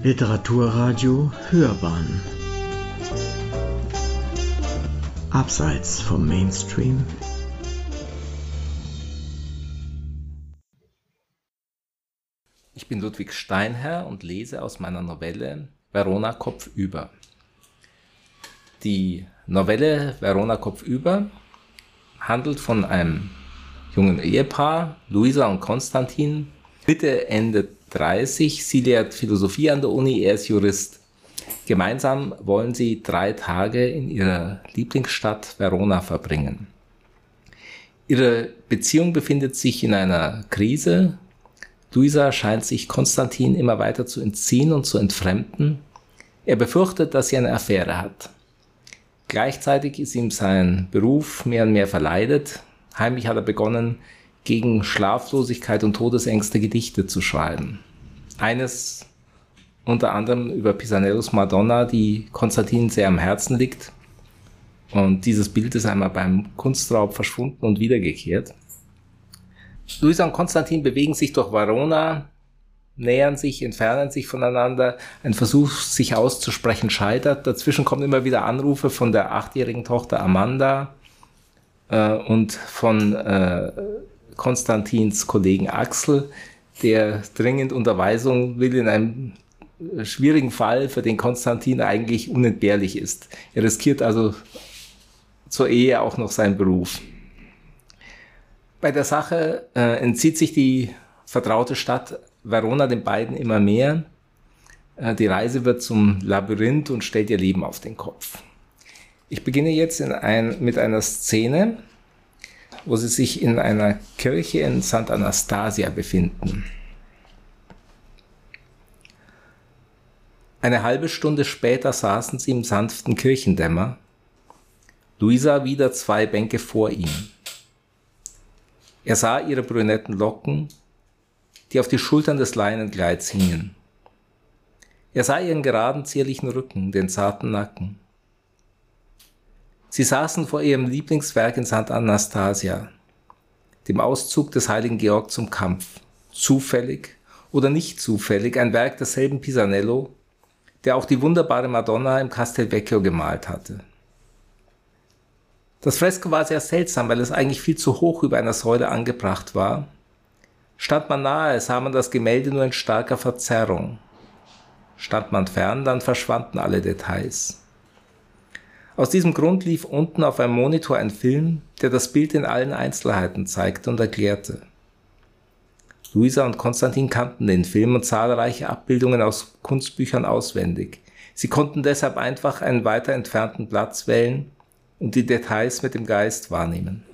Literaturradio Hörbahn. Abseits vom Mainstream. Ich bin Ludwig Steinherr und lese aus meiner Novelle Verona Kopfüber. Die Novelle Verona Kopfüber handelt von einem jungen Ehepaar, Luisa und Konstantin, Mitte, Ende 30. Sie lehrt Philosophie an der Uni, er ist Jurist. Gemeinsam wollen sie drei Tage in ihrer Lieblingsstadt Verona verbringen. Ihre Beziehung befindet sich in einer Krise. Luisa scheint sich Konstantin immer weiter zu entziehen und zu entfremden. Er befürchtet, dass sie eine Affäre hat. Gleichzeitig ist ihm sein Beruf mehr und mehr verleidet. Heimlich hat er begonnen, gegen Schlaflosigkeit und Todesängste Gedichte zu schreiben. Eines unter anderem über Pisanellos Madonna, die Konstantin sehr am Herzen liegt. Und dieses Bild ist einmal beim Kunstraub verschwunden und wiedergekehrt. Luisa und Konstantin bewegen sich durch Verona, nähern sich, entfernen sich voneinander. Ein Versuch, sich auszusprechen, scheitert. Dazwischen kommen immer wieder Anrufe von der achtjährigen Tochter Amanda äh, und von äh, Konstantins Kollegen Axel, der dringend Unterweisung will in einem schwierigen Fall, für den Konstantin eigentlich unentbehrlich ist. Er riskiert also zur Ehe auch noch seinen Beruf. Bei der Sache äh, entzieht sich die vertraute Stadt Verona den beiden immer mehr. Äh, die Reise wird zum Labyrinth und stellt ihr Leben auf den Kopf. Ich beginne jetzt ein, mit einer Szene, wo sie sich in einer Kirche in St. Anastasia befinden. Eine halbe Stunde später saßen sie im sanften Kirchendämmer. Luisa wieder zwei Bänke vor ihm. Er sah ihre brünetten Locken, die auf die Schultern des Leinenkleids hingen. Er sah ihren geraden, zierlichen Rücken, den zarten Nacken. Sie saßen vor ihrem Lieblingswerk in St. Anastasia, dem Auszug des heiligen Georg zum Kampf. Zufällig oder nicht zufällig ein Werk desselben Pisanello, der auch die wunderbare Madonna im Castelvecchio gemalt hatte. Das Fresko war sehr seltsam, weil es eigentlich viel zu hoch über einer Säule angebracht war. Stand man nahe, sah man das Gemälde nur in starker Verzerrung. Stand man fern, dann verschwanden alle Details. Aus diesem Grund lief unten auf einem Monitor ein Film, der das Bild in allen Einzelheiten zeigte und erklärte. Luisa und Konstantin kannten den Film und zahlreiche Abbildungen aus Kunstbüchern auswendig. Sie konnten deshalb einfach einen weiter entfernten Platz wählen und die Details mit dem Geist wahrnehmen.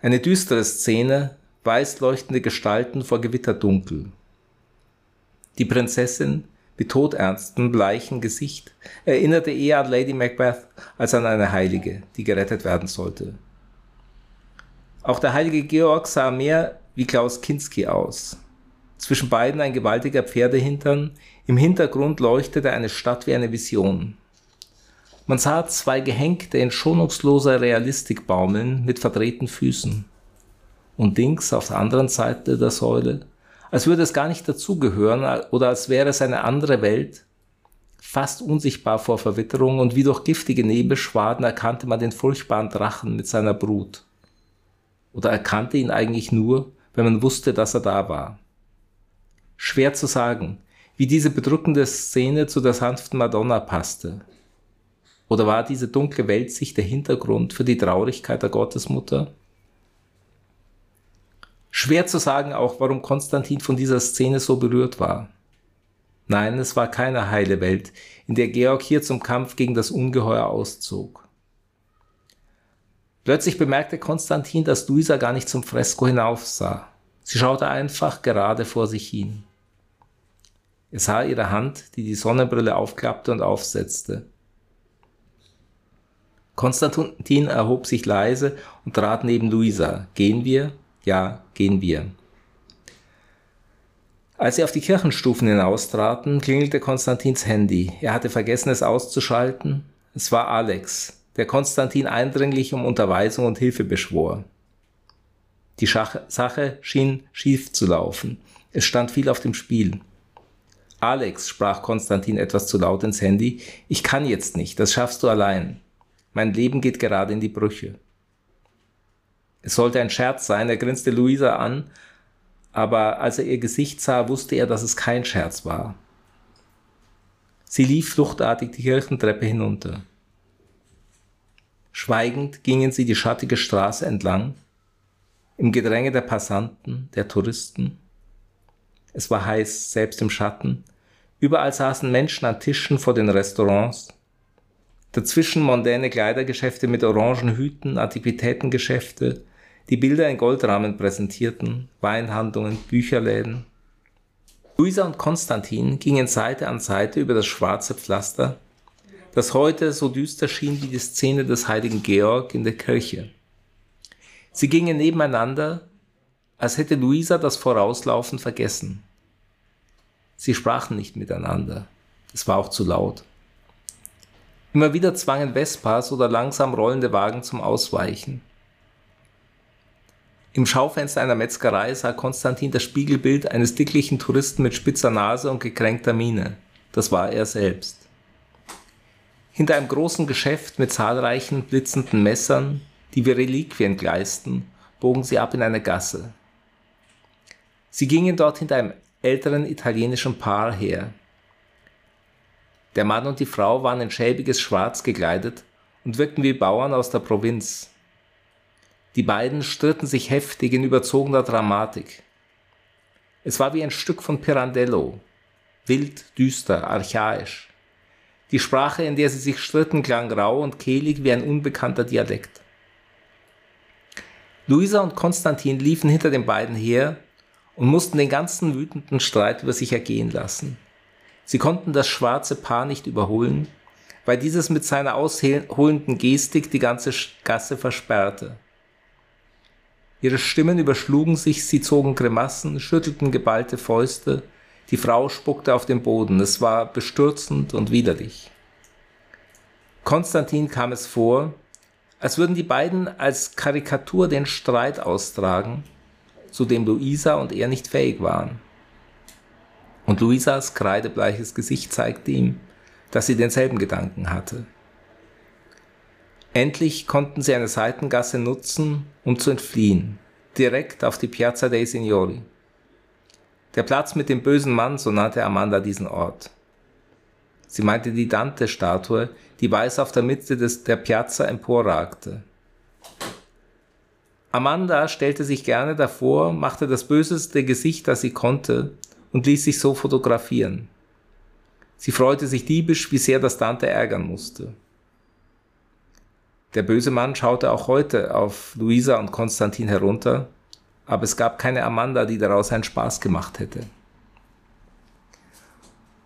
Eine düstere Szene, weiß leuchtende Gestalten vor Gewitterdunkel. Die Prinzessin, mit todernstem, bleichen Gesicht, erinnerte eher an Lady Macbeth als an eine Heilige, die gerettet werden sollte. Auch der heilige Georg sah mehr wie Klaus Kinski aus. Zwischen beiden ein gewaltiger Pferdehintern, im Hintergrund leuchtete eine Stadt wie eine Vision. Man sah zwei Gehenkte in schonungsloser Realistik baumeln mit verdrehten Füßen. Und links auf der anderen Seite der Säule als würde es gar nicht dazugehören oder als wäre es eine andere Welt, fast unsichtbar vor Verwitterung und wie durch giftige Nebelschwaden erkannte man den furchtbaren Drachen mit seiner Brut. Oder erkannte ihn eigentlich nur, wenn man wusste, dass er da war. Schwer zu sagen, wie diese bedrückende Szene zu der sanften Madonna passte. Oder war diese dunkle Weltsicht der Hintergrund für die Traurigkeit der Gottesmutter? Schwer zu sagen auch, warum Konstantin von dieser Szene so berührt war. Nein, es war keine heile Welt, in der Georg hier zum Kampf gegen das Ungeheuer auszog. Plötzlich bemerkte Konstantin, dass Luisa gar nicht zum Fresko hinaufsah. Sie schaute einfach gerade vor sich hin. Er sah ihre Hand, die die Sonnenbrille aufklappte und aufsetzte. Konstantin erhob sich leise und trat neben Luisa. Gehen wir? Ja, gehen wir. Als sie auf die Kirchenstufen hinaustraten, klingelte Konstantins Handy. Er hatte vergessen, es auszuschalten. Es war Alex, der Konstantin eindringlich um Unterweisung und Hilfe beschwor. Die Schach Sache schien schief zu laufen. Es stand viel auf dem Spiel. Alex, sprach Konstantin etwas zu laut ins Handy, ich kann jetzt nicht, das schaffst du allein. Mein Leben geht gerade in die Brüche. Es sollte ein Scherz sein, er grinste Luisa an, aber als er ihr Gesicht sah, wusste er, dass es kein Scherz war. Sie lief fluchtartig die Kirchentreppe hinunter. Schweigend gingen sie die schattige Straße entlang, im Gedränge der Passanten, der Touristen. Es war heiß, selbst im Schatten. Überall saßen Menschen an Tischen vor den Restaurants. Dazwischen mondäne Kleidergeschäfte mit orangen Hüten, Antiquitätengeschäfte, die Bilder in Goldrahmen präsentierten, Weinhandlungen, Bücherläden. Luisa und Konstantin gingen Seite an Seite über das schwarze Pflaster, das heute so düster schien wie die Szene des heiligen Georg in der Kirche. Sie gingen nebeneinander, als hätte Luisa das Vorauslaufen vergessen. Sie sprachen nicht miteinander. Es war auch zu laut. Immer wieder zwangen Vespas oder langsam rollende Wagen zum Ausweichen. Im Schaufenster einer Metzgerei sah Konstantin das Spiegelbild eines dicklichen Touristen mit spitzer Nase und gekränkter Miene. Das war er selbst. Hinter einem großen Geschäft mit zahlreichen blitzenden Messern, die wie Reliquien gleisten, bogen sie ab in eine Gasse. Sie gingen dort hinter einem älteren italienischen Paar her. Der Mann und die Frau waren in schäbiges Schwarz gekleidet und wirkten wie Bauern aus der Provinz. Die beiden stritten sich heftig in überzogener Dramatik. Es war wie ein Stück von Pirandello, wild, düster, archaisch. Die Sprache, in der sie sich stritten, klang rau und kehlig wie ein unbekannter Dialekt. Luisa und Konstantin liefen hinter den beiden her und mussten den ganzen wütenden Streit über sich ergehen lassen. Sie konnten das schwarze Paar nicht überholen, weil dieses mit seiner ausholenden Gestik die ganze Gasse versperrte. Ihre Stimmen überschlugen sich, sie zogen Grimassen, schüttelten geballte Fäuste, die Frau spuckte auf den Boden, es war bestürzend und widerlich. Konstantin kam es vor, als würden die beiden als Karikatur den Streit austragen, zu dem Luisa und er nicht fähig waren. Und Luisas kreidebleiches Gesicht zeigte ihm, dass sie denselben Gedanken hatte. Endlich konnten sie eine Seitengasse nutzen, um zu entfliehen, direkt auf die Piazza dei Signori. Der Platz mit dem bösen Mann, so nannte Amanda diesen Ort. Sie meinte die Dante-Statue, die weiß auf der Mitte des, der Piazza emporragte. Amanda stellte sich gerne davor, machte das böseste Gesicht, das sie konnte, und ließ sich so fotografieren. Sie freute sich diebisch, wie sehr das Dante ärgern musste. Der böse Mann schaute auch heute auf Luisa und Konstantin herunter aber es gab keine Amanda, die daraus einen Spaß gemacht hätte.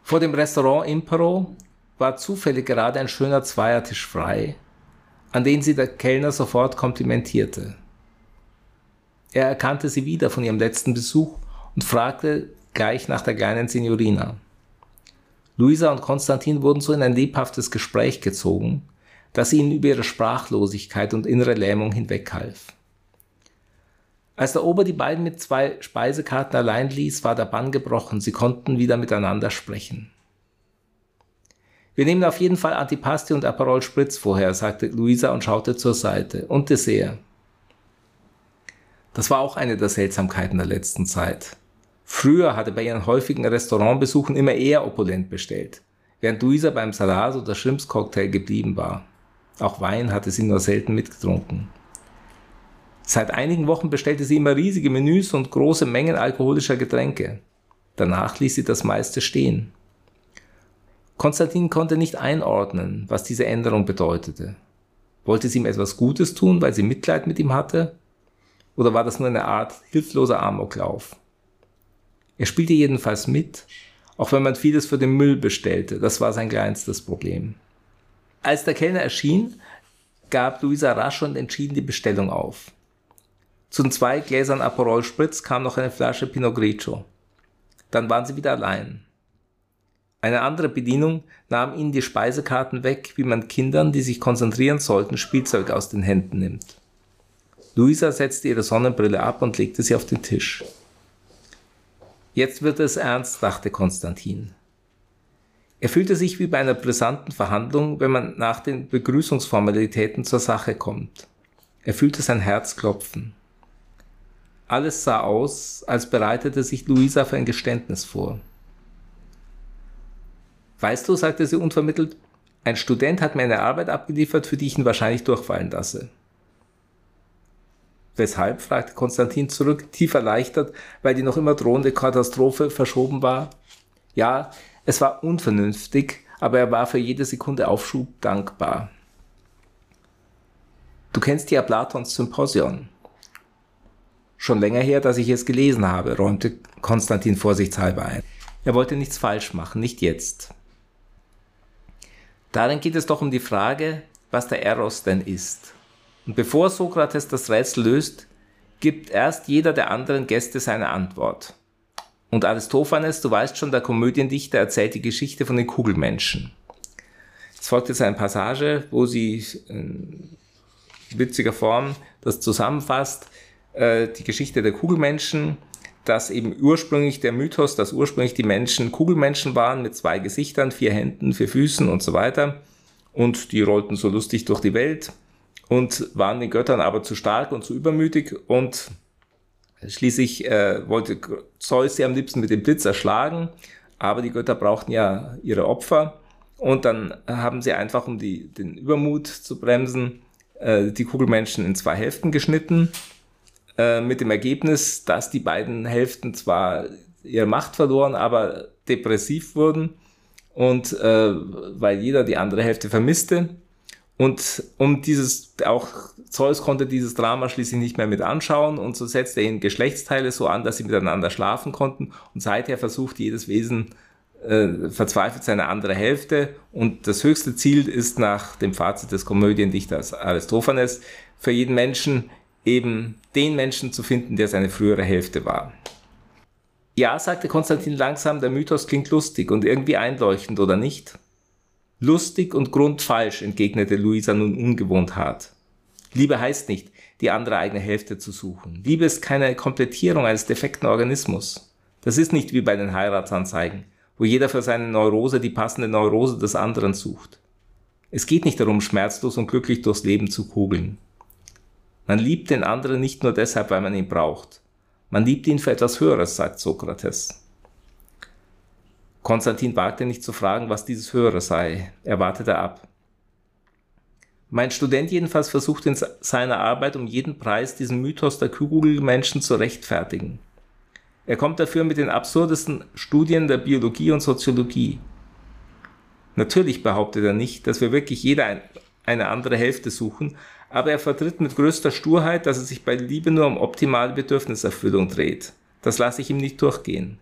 Vor dem Restaurant Impero war zufällig gerade ein schöner Zweiertisch frei, an den sie der Kellner sofort komplimentierte. Er erkannte sie wieder von ihrem letzten Besuch und fragte gleich nach der kleinen Signorina. Luisa und Konstantin wurden so in ein lebhaftes Gespräch gezogen, das ihnen über ihre Sprachlosigkeit und innere Lähmung hinweghalf. Als der Ober die beiden mit zwei Speisekarten allein ließ, war der Bann gebrochen. Sie konnten wieder miteinander sprechen. Wir nehmen auf jeden Fall Antipasti und Aperol Spritz vorher, sagte Luisa und schaute zur Seite. Und Dessert. Das war auch eine der Seltsamkeiten der letzten Zeit. Früher hatte bei ihren häufigen Restaurantbesuchen immer eher opulent bestellt, während Luisa beim Salat oder Shrimps-Cocktail geblieben war. Auch Wein hatte sie nur selten mitgetrunken. Seit einigen Wochen bestellte sie immer riesige Menüs und große Mengen alkoholischer Getränke. Danach ließ sie das meiste stehen. Konstantin konnte nicht einordnen, was diese Änderung bedeutete. Wollte sie ihm etwas Gutes tun, weil sie Mitleid mit ihm hatte? Oder war das nur eine Art hilfloser Amoklauf? Er spielte jedenfalls mit, auch wenn man vieles für den Müll bestellte. Das war sein kleinstes Problem. Als der Kellner erschien, gab Luisa rasch und entschieden die Bestellung auf. Zu den zwei Gläsern Aperol Spritz kam noch eine Flasche Pinot Grigio. Dann waren sie wieder allein. Eine andere Bedienung nahm ihnen die Speisekarten weg, wie man Kindern, die sich konzentrieren sollten, Spielzeug aus den Händen nimmt. Luisa setzte ihre Sonnenbrille ab und legte sie auf den Tisch. Jetzt wird es ernst, dachte Konstantin. Er fühlte sich wie bei einer brisanten Verhandlung, wenn man nach den Begrüßungsformalitäten zur Sache kommt. Er fühlte sein Herz klopfen. Alles sah aus, als bereitete sich Luisa für ein Geständnis vor. Weißt du, sagte sie unvermittelt, ein Student hat mir eine Arbeit abgeliefert, für die ich ihn wahrscheinlich durchfallen lasse. Weshalb? fragte Konstantin zurück, tief erleichtert, weil die noch immer drohende Katastrophe verschoben war. Ja, es war unvernünftig, aber er war für jede Sekunde Aufschub dankbar. Du kennst ja Platons Symposion. Schon länger her, dass ich es gelesen habe, räumte Konstantin vorsichtshalber ein. Er wollte nichts falsch machen, nicht jetzt. Darin geht es doch um die Frage, was der Eros denn ist. Und bevor Sokrates das Rätsel löst, gibt erst jeder der anderen Gäste seine Antwort. Und Aristophanes, du weißt schon, der Komödiendichter erzählt die Geschichte von den Kugelmenschen. Es folgt jetzt eine Passage, wo sie in witziger Form das zusammenfasst, äh, die Geschichte der Kugelmenschen, dass eben ursprünglich der Mythos, dass ursprünglich die Menschen Kugelmenschen waren mit zwei Gesichtern, vier Händen, vier Füßen und so weiter. Und die rollten so lustig durch die Welt und waren den Göttern aber zu stark und zu übermütig und schließlich äh, wollte Zeus sie am liebsten mit dem Blitz erschlagen, aber die Götter brauchten ja ihre Opfer. Und dann haben sie einfach, um die, den Übermut zu bremsen, äh, die Kugelmenschen in zwei Hälften geschnitten, äh, mit dem Ergebnis, dass die beiden Hälften zwar ihre Macht verloren, aber depressiv wurden. Und äh, weil jeder die andere Hälfte vermisste. Und um dieses, auch Zeus konnte dieses Drama schließlich nicht mehr mit anschauen und so setzte er ihnen Geschlechtsteile so an, dass sie miteinander schlafen konnten und seither versucht jedes Wesen äh, verzweifelt seine andere Hälfte und das höchste Ziel ist nach dem Fazit des Komödiendichters Aristophanes für jeden Menschen eben den Menschen zu finden, der seine frühere Hälfte war. Ja, sagte Konstantin langsam, der Mythos klingt lustig und irgendwie einleuchtend, oder nicht? Lustig und grundfalsch, entgegnete Luisa nun ungewohnt hart. Liebe heißt nicht, die andere eigene Hälfte zu suchen. Liebe ist keine Komplettierung eines defekten Organismus. Das ist nicht wie bei den Heiratsanzeigen, wo jeder für seine Neurose die passende Neurose des anderen sucht. Es geht nicht darum, schmerzlos und glücklich durchs Leben zu kugeln. Man liebt den anderen nicht nur deshalb, weil man ihn braucht. Man liebt ihn für etwas Höheres, sagt Sokrates. Konstantin wagte nicht zu fragen, was dieses Höhere sei. Er wartete ab. Mein Student jedenfalls versucht in seiner Arbeit um jeden Preis diesen Mythos der Kugelmenschen zu rechtfertigen. Er kommt dafür mit den absurdesten Studien der Biologie und Soziologie. Natürlich behauptet er nicht, dass wir wirklich jeder eine andere Hälfte suchen, aber er vertritt mit größter Sturheit, dass es sich bei Liebe nur um optimale Bedürfniserfüllung dreht. Das lasse ich ihm nicht durchgehen.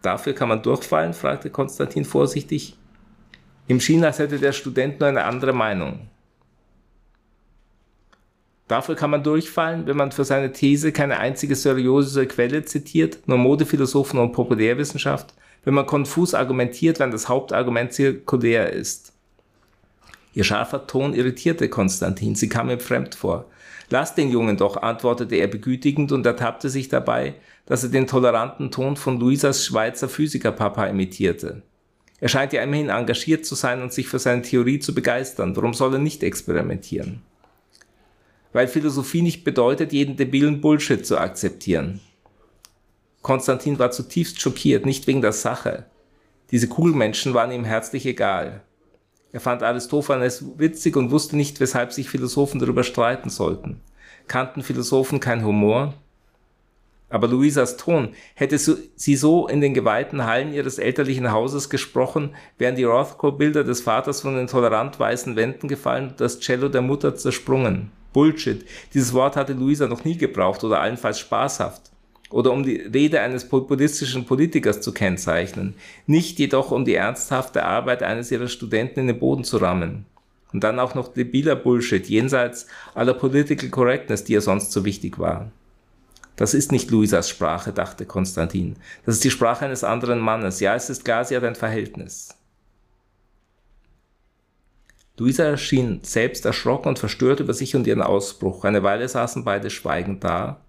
Dafür kann man durchfallen? fragte Konstantin vorsichtig. Im schien, als hätte der Student nur eine andere Meinung. Dafür kann man durchfallen, wenn man für seine These keine einzige seriöse Quelle zitiert, nur Modephilosophen und Populärwissenschaft, wenn man konfus argumentiert, wenn das Hauptargument zirkulär ist. Ihr scharfer Ton irritierte Konstantin, sie kam ihm fremd vor. Lass den Jungen doch, antwortete er begütigend und ertappte sich dabei, dass er den toleranten Ton von Luisas Schweizer Physikerpapa imitierte. Er scheint ja immerhin engagiert zu sein und sich für seine Theorie zu begeistern. Warum soll er nicht experimentieren? Weil Philosophie nicht bedeutet, jeden debilen Bullshit zu akzeptieren. Konstantin war zutiefst schockiert, nicht wegen der Sache. Diese Kugelmenschen waren ihm herzlich egal. Er fand Aristophanes witzig und wusste nicht, weshalb sich Philosophen darüber streiten sollten. Kannten Philosophen kein Humor? Aber Luisas Ton, hätte sie so in den geweihten Hallen ihres elterlichen Hauses gesprochen, wären die Rothko-Bilder des Vaters von den tolerant weißen Wänden gefallen und das Cello der Mutter zersprungen. Bullshit. Dieses Wort hatte Luisa noch nie gebraucht oder allenfalls spaßhaft. Oder um die Rede eines populistischen Politikers zu kennzeichnen. Nicht jedoch um die ernsthafte Arbeit eines ihrer Studenten in den Boden zu rammen. Und dann auch noch debiler Bullshit, jenseits aller Political Correctness, die ihr sonst so wichtig war. Das ist nicht Luisas Sprache, dachte Konstantin. Das ist die Sprache eines anderen Mannes. Ja, es ist klar, sie hat ein Verhältnis. Luisa schien selbst erschrocken und verstört über sich und ihren Ausbruch. Eine Weile saßen beide schweigend da.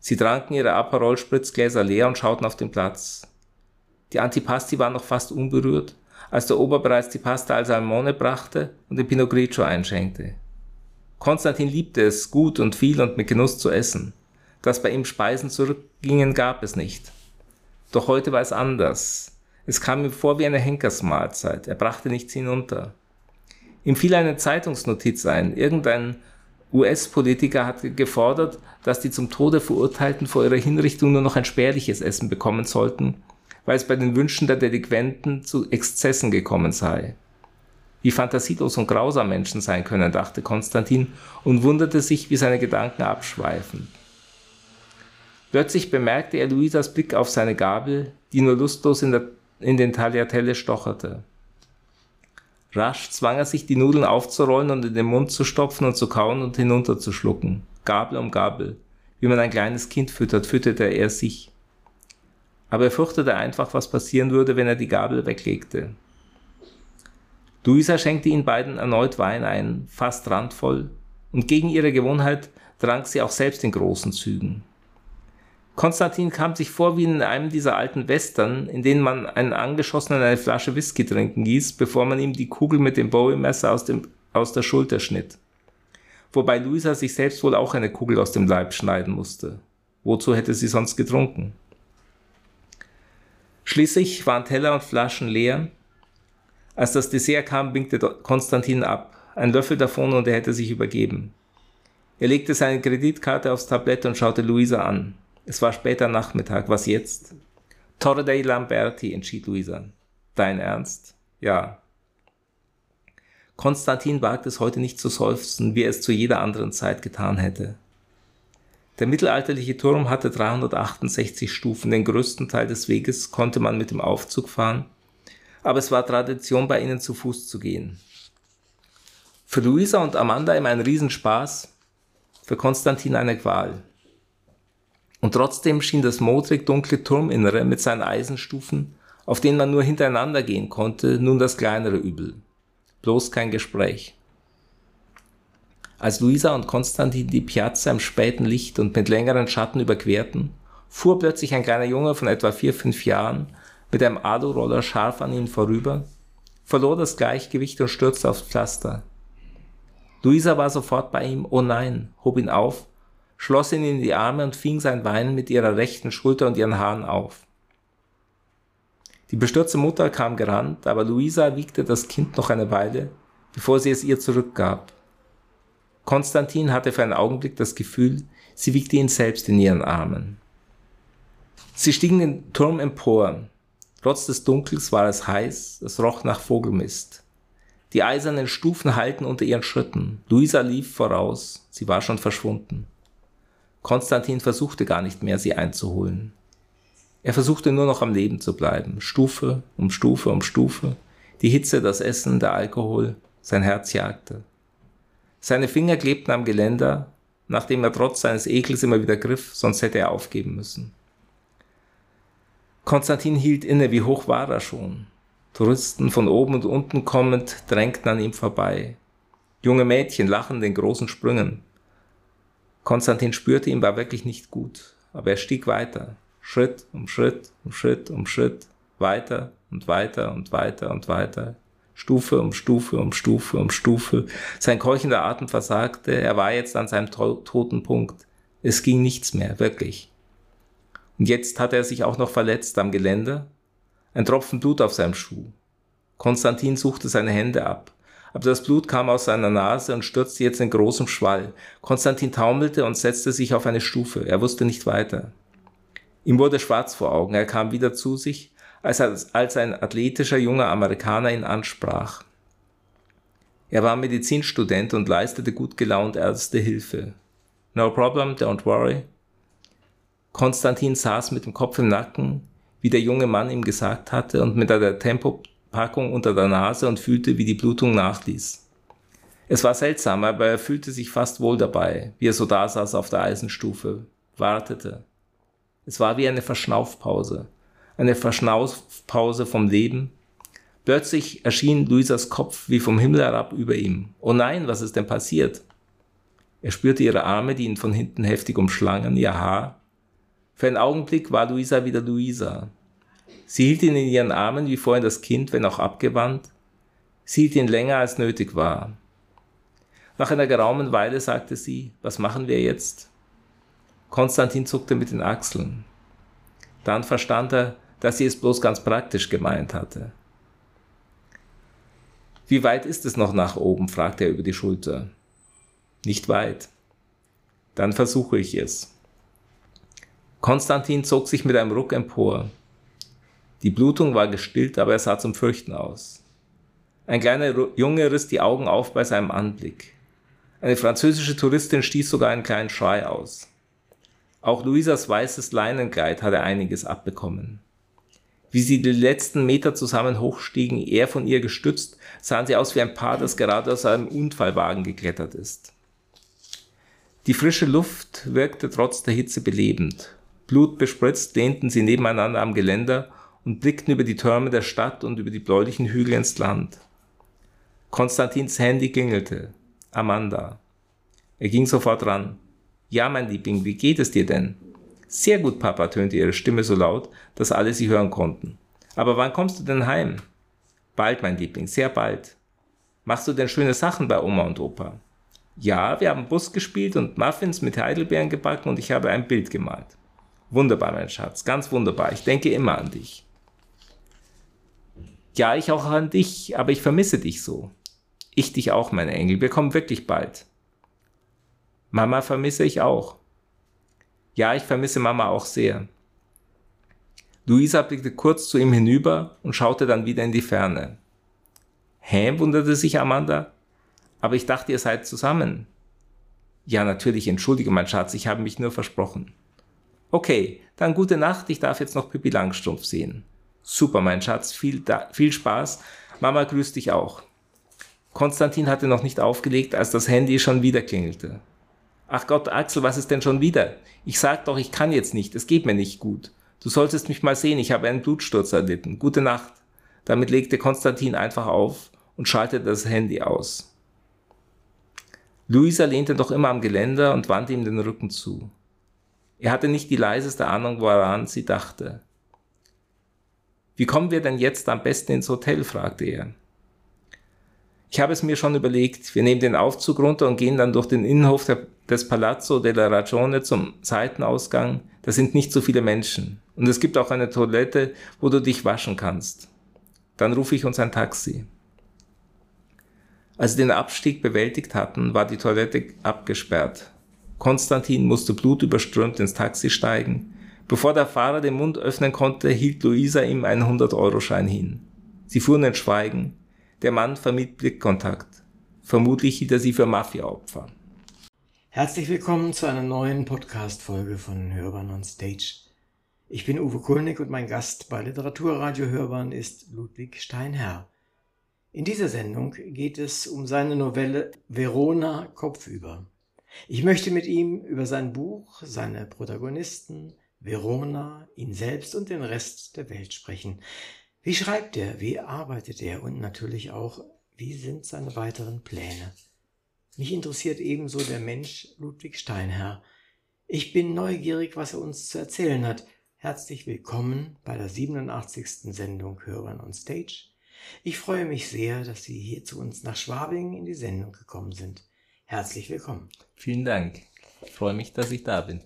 Sie tranken ihre Aperol-Spritzgläser leer und schauten auf den Platz. Die Antipasti war noch fast unberührt, als der Ober bereits die Pasta al Salmone brachte und den Pinot Grigio einschenkte. Konstantin liebte es, gut und viel und mit Genuss zu essen. Dass bei ihm Speisen zurückgingen, gab es nicht. Doch heute war es anders. Es kam ihm vor wie eine Henkersmahlzeit. Er brachte nichts hinunter. Ihm fiel eine Zeitungsnotiz ein. Irgendein US-Politiker hatte gefordert, dass die zum Tode Verurteilten vor ihrer Hinrichtung nur noch ein spärliches Essen bekommen sollten, weil es bei den Wünschen der Delinquenten zu Exzessen gekommen sei. Wie fantasielos und grausam Menschen sein können, dachte Konstantin und wunderte sich, wie seine Gedanken abschweifen. Plötzlich bemerkte er Luisas Blick auf seine Gabel, die nur lustlos in, der, in den Tagliatelle stocherte. Rasch zwang er sich, die Nudeln aufzurollen und in den Mund zu stopfen und zu kauen und hinunterzuschlucken. Gabel um Gabel. Wie man ein kleines Kind füttert, fütterte er sich. Aber er fürchtete einfach, was passieren würde, wenn er die Gabel weglegte. Luisa schenkte ihnen beiden erneut Wein ein, fast randvoll, und gegen ihre Gewohnheit trank sie auch selbst in großen Zügen. Konstantin kam sich vor wie in einem dieser alten Western, in denen man einen Angeschossenen eine Flasche Whisky trinken ließ, bevor man ihm die Kugel mit dem Bowie-Messer aus, aus der Schulter schnitt. Wobei Luisa sich selbst wohl auch eine Kugel aus dem Leib schneiden musste. Wozu hätte sie sonst getrunken? Schließlich waren Teller und Flaschen leer. Als das Dessert kam, winkte Konstantin ab. Ein Löffel davon und er hätte sich übergeben. Er legte seine Kreditkarte aufs Tablett und schaute Luisa an. Es war später Nachmittag. Was jetzt? Torre dei Lamberti, entschied Luisa. Dein Ernst? Ja. Konstantin wagte es heute nicht zu seufzen, wie er es zu jeder anderen Zeit getan hätte. Der mittelalterliche Turm hatte 368 Stufen, den größten Teil des Weges konnte man mit dem Aufzug fahren, aber es war Tradition, bei ihnen zu Fuß zu gehen. Für Luisa und Amanda immer ein Riesenspaß, für Konstantin eine Qual. Und trotzdem schien das modrig dunkle Turminnere mit seinen Eisenstufen, auf denen man nur hintereinander gehen konnte, nun das kleinere Übel. Bloß kein Gespräch. Als Luisa und Konstantin die Piazza im späten Licht und mit längeren Schatten überquerten, fuhr plötzlich ein kleiner Junge von etwa vier, fünf Jahren mit einem Aluroller scharf an ihnen vorüber, verlor das Gleichgewicht und stürzte aufs Pflaster. Luisa war sofort bei ihm, oh nein, hob ihn auf schloss ihn in die Arme und fing sein Weinen mit ihrer rechten Schulter und ihren Haaren auf. Die bestürzte Mutter kam gerannt, aber Luisa wiegte das Kind noch eine Weile, bevor sie es ihr zurückgab. Konstantin hatte für einen Augenblick das Gefühl, sie wiegte ihn selbst in ihren Armen. Sie stiegen den Turm empor. Trotz des Dunkels war es heiß, es roch nach Vogelmist. Die eisernen Stufen hallten unter ihren Schritten. Luisa lief voraus, sie war schon verschwunden. Konstantin versuchte gar nicht mehr, sie einzuholen. Er versuchte nur noch am Leben zu bleiben, Stufe um Stufe um Stufe. Die Hitze, das Essen, der Alkohol, sein Herz jagte. Seine Finger klebten am Geländer, nachdem er trotz seines Ekels immer wieder griff, sonst hätte er aufgeben müssen. Konstantin hielt inne, wie hoch war er schon. Touristen von oben und unten kommend drängten an ihm vorbei. Junge Mädchen lachen den großen Sprüngen. Konstantin spürte, ihm war wirklich nicht gut, aber er stieg weiter, Schritt um Schritt um Schritt um Schritt, weiter und weiter und weiter und weiter, Stufe um Stufe um Stufe um Stufe. Sein keuchender Atem versagte, er war jetzt an seinem to toten Punkt. Es ging nichts mehr, wirklich. Und jetzt hatte er sich auch noch verletzt am Geländer, ein Tropfen Blut auf seinem Schuh. Konstantin suchte seine Hände ab aber das Blut kam aus seiner Nase und stürzte jetzt in großem Schwall. Konstantin taumelte und setzte sich auf eine Stufe. Er wusste nicht weiter. Ihm wurde schwarz vor Augen. Er kam wieder zu sich, als, als ein athletischer junger Amerikaner ihn ansprach. Er war Medizinstudent und leistete gut gelaunt erste Hilfe. No problem, don't worry. Konstantin saß mit dem Kopf im Nacken, wie der junge Mann ihm gesagt hatte, und mit einer Tempo Packung unter der Nase und fühlte, wie die Blutung nachließ. Es war seltsam, aber er fühlte sich fast wohl dabei, wie er so da saß auf der Eisenstufe, wartete. Es war wie eine Verschnaufpause, eine Verschnaufpause vom Leben. Plötzlich erschien Luisas Kopf wie vom Himmel herab über ihm. Oh nein, was ist denn passiert? Er spürte ihre Arme, die ihn von hinten heftig umschlangen, ihr Haar. Für einen Augenblick war Luisa wieder Luisa, Sie hielt ihn in ihren Armen wie vorhin das Kind, wenn auch abgewandt. Sie hielt ihn länger als nötig war. Nach einer geraumen Weile sagte sie, was machen wir jetzt? Konstantin zuckte mit den Achseln. Dann verstand er, dass sie es bloß ganz praktisch gemeint hatte. Wie weit ist es noch nach oben? fragte er über die Schulter. Nicht weit. Dann versuche ich es. Konstantin zog sich mit einem Ruck empor. Die Blutung war gestillt, aber er sah zum Fürchten aus. Ein kleiner Junge riss die Augen auf bei seinem Anblick. Eine französische Touristin stieß sogar einen kleinen Schrei aus. Auch Luisas weißes Leinenkleid hatte einiges abbekommen. Wie sie die letzten Meter zusammen hochstiegen, er von ihr gestützt, sahen sie aus wie ein Paar, das gerade aus einem Unfallwagen geklettert ist. Die frische Luft wirkte trotz der Hitze belebend. Blutbespritzt lehnten sie nebeneinander am Geländer und blickten über die Türme der Stadt und über die bläulichen Hügel ins Land. Konstantins Handy klingelte. Amanda. Er ging sofort ran. Ja, mein Liebling, wie geht es dir denn? Sehr gut, Papa, tönte ihre Stimme so laut, dass alle sie hören konnten. Aber wann kommst du denn heim? Bald, mein Liebling, sehr bald. Machst du denn schöne Sachen bei Oma und Opa? Ja, wir haben Bus gespielt und Muffins mit Heidelbeeren gebacken und ich habe ein Bild gemalt. Wunderbar, mein Schatz, ganz wunderbar. Ich denke immer an dich. Ja, ich auch an dich, aber ich vermisse dich so. Ich dich auch, mein Engel. Wir kommen wirklich bald. Mama vermisse ich auch. Ja, ich vermisse Mama auch sehr. Luisa blickte kurz zu ihm hinüber und schaute dann wieder in die Ferne. Hä? wunderte sich Amanda. Aber ich dachte, ihr seid zusammen. Ja, natürlich, entschuldige, mein Schatz, ich habe mich nur versprochen. Okay, dann gute Nacht, ich darf jetzt noch Pippi Langstrumpf sehen. Super, mein Schatz, viel, viel Spaß. Mama grüßt dich auch. Konstantin hatte noch nicht aufgelegt, als das Handy schon wieder klingelte. Ach Gott, Axel, was ist denn schon wieder? Ich sag doch, ich kann jetzt nicht, es geht mir nicht gut. Du solltest mich mal sehen, ich habe einen Blutsturz erlitten. Gute Nacht. Damit legte Konstantin einfach auf und schaltete das Handy aus. Luisa lehnte doch immer am Geländer und wandte ihm den Rücken zu. Er hatte nicht die leiseste Ahnung, woran sie dachte. Wie kommen wir denn jetzt am besten ins Hotel? fragte er. Ich habe es mir schon überlegt. Wir nehmen den Aufzug runter und gehen dann durch den Innenhof der, des Palazzo della Ragione zum Seitenausgang. Da sind nicht so viele Menschen. Und es gibt auch eine Toilette, wo du dich waschen kannst. Dann rufe ich uns ein Taxi. Als sie den Abstieg bewältigt hatten, war die Toilette abgesperrt. Konstantin musste blutüberströmt ins Taxi steigen. Bevor der Fahrer den Mund öffnen konnte, hielt Luisa ihm einen 100-Euro-Schein hin. Sie fuhren in Schweigen. Der Mann vermied Blickkontakt. Vermutlich hielt er sie für Mafia-Opfer. Herzlich willkommen zu einer neuen Podcast-Folge von Hörbahn on Stage. Ich bin Uwe Kulnig und mein Gast bei Literaturradio Hörbahn ist Ludwig Steinherr. In dieser Sendung geht es um seine Novelle Verona Kopfüber. Ich möchte mit ihm über sein Buch, seine Protagonisten, Verona, ihn selbst und den Rest der Welt sprechen. Wie schreibt er? Wie arbeitet er? Und natürlich auch, wie sind seine weiteren Pläne? Mich interessiert ebenso der Mensch Ludwig Steinherr. Ich bin neugierig, was er uns zu erzählen hat. Herzlich willkommen bei der 87. Sendung Hörern on Stage. Ich freue mich sehr, dass Sie hier zu uns nach Schwabing in die Sendung gekommen sind. Herzlich willkommen. Vielen Dank. Ich freue mich, dass ich da bin.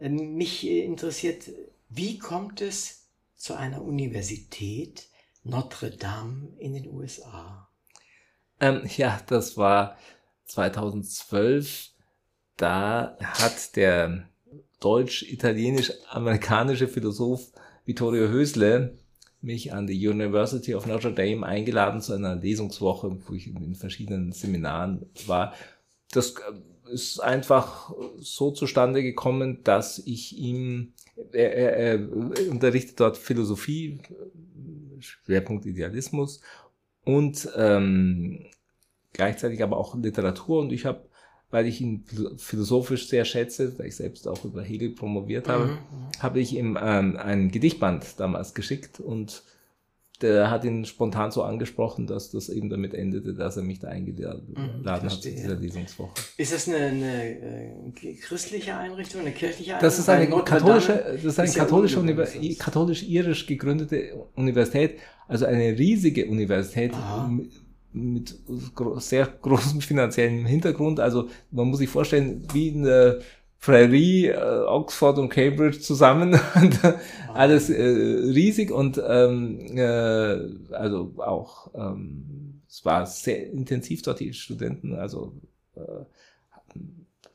Ähm, mich interessiert, wie kommt es zu einer Universität Notre Dame in den USA? Ähm, ja, das war 2012. Da hat der deutsch-italienisch-amerikanische Philosoph Vittorio Hösle mich an die University of Notre Dame eingeladen zu einer Lesungswoche, wo ich in verschiedenen Seminaren war. Das äh, ist einfach so zustande gekommen, dass ich ihm er, er, er unterrichtet dort Philosophie, Schwerpunkt Idealismus und ähm, gleichzeitig aber auch Literatur. Und ich habe, weil ich ihn philosophisch sehr schätze, da ich selbst auch über Hegel promoviert habe, mhm. habe ich ihm ähm, ein Gedichtband damals geschickt und der hat ihn spontan so angesprochen, dass das eben damit endete, dass er mich da eingeladen Mhm, hat zu dieser Lesungswoche. Ist das eine, eine äh, christliche Einrichtung, eine kirchliche Einrichtung? Das ist eine Notre katholische, Dame das ist eine ist ja katholische sonst. katholisch-irisch gegründete Universität, also eine riesige Universität Aha. mit, sehr großem finanziellen Hintergrund. Also man muss sich vorstellen, wie eine Prärie, äh, Oxford und Cambridge zusammen. Und, äh, Alles äh, riesig und ähm, äh, also auch ähm, es war sehr intensiv dort die Studenten, also äh,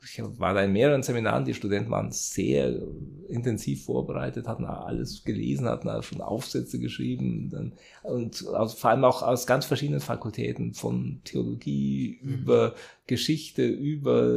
ich war da in mehreren Seminaren, die Studenten waren sehr intensiv vorbereitet, hatten alles gelesen, hatten auch schon Aufsätze geschrieben dann, und aus, vor allem auch aus ganz verschiedenen Fakultäten, von Theologie Mhm. über Geschichte, über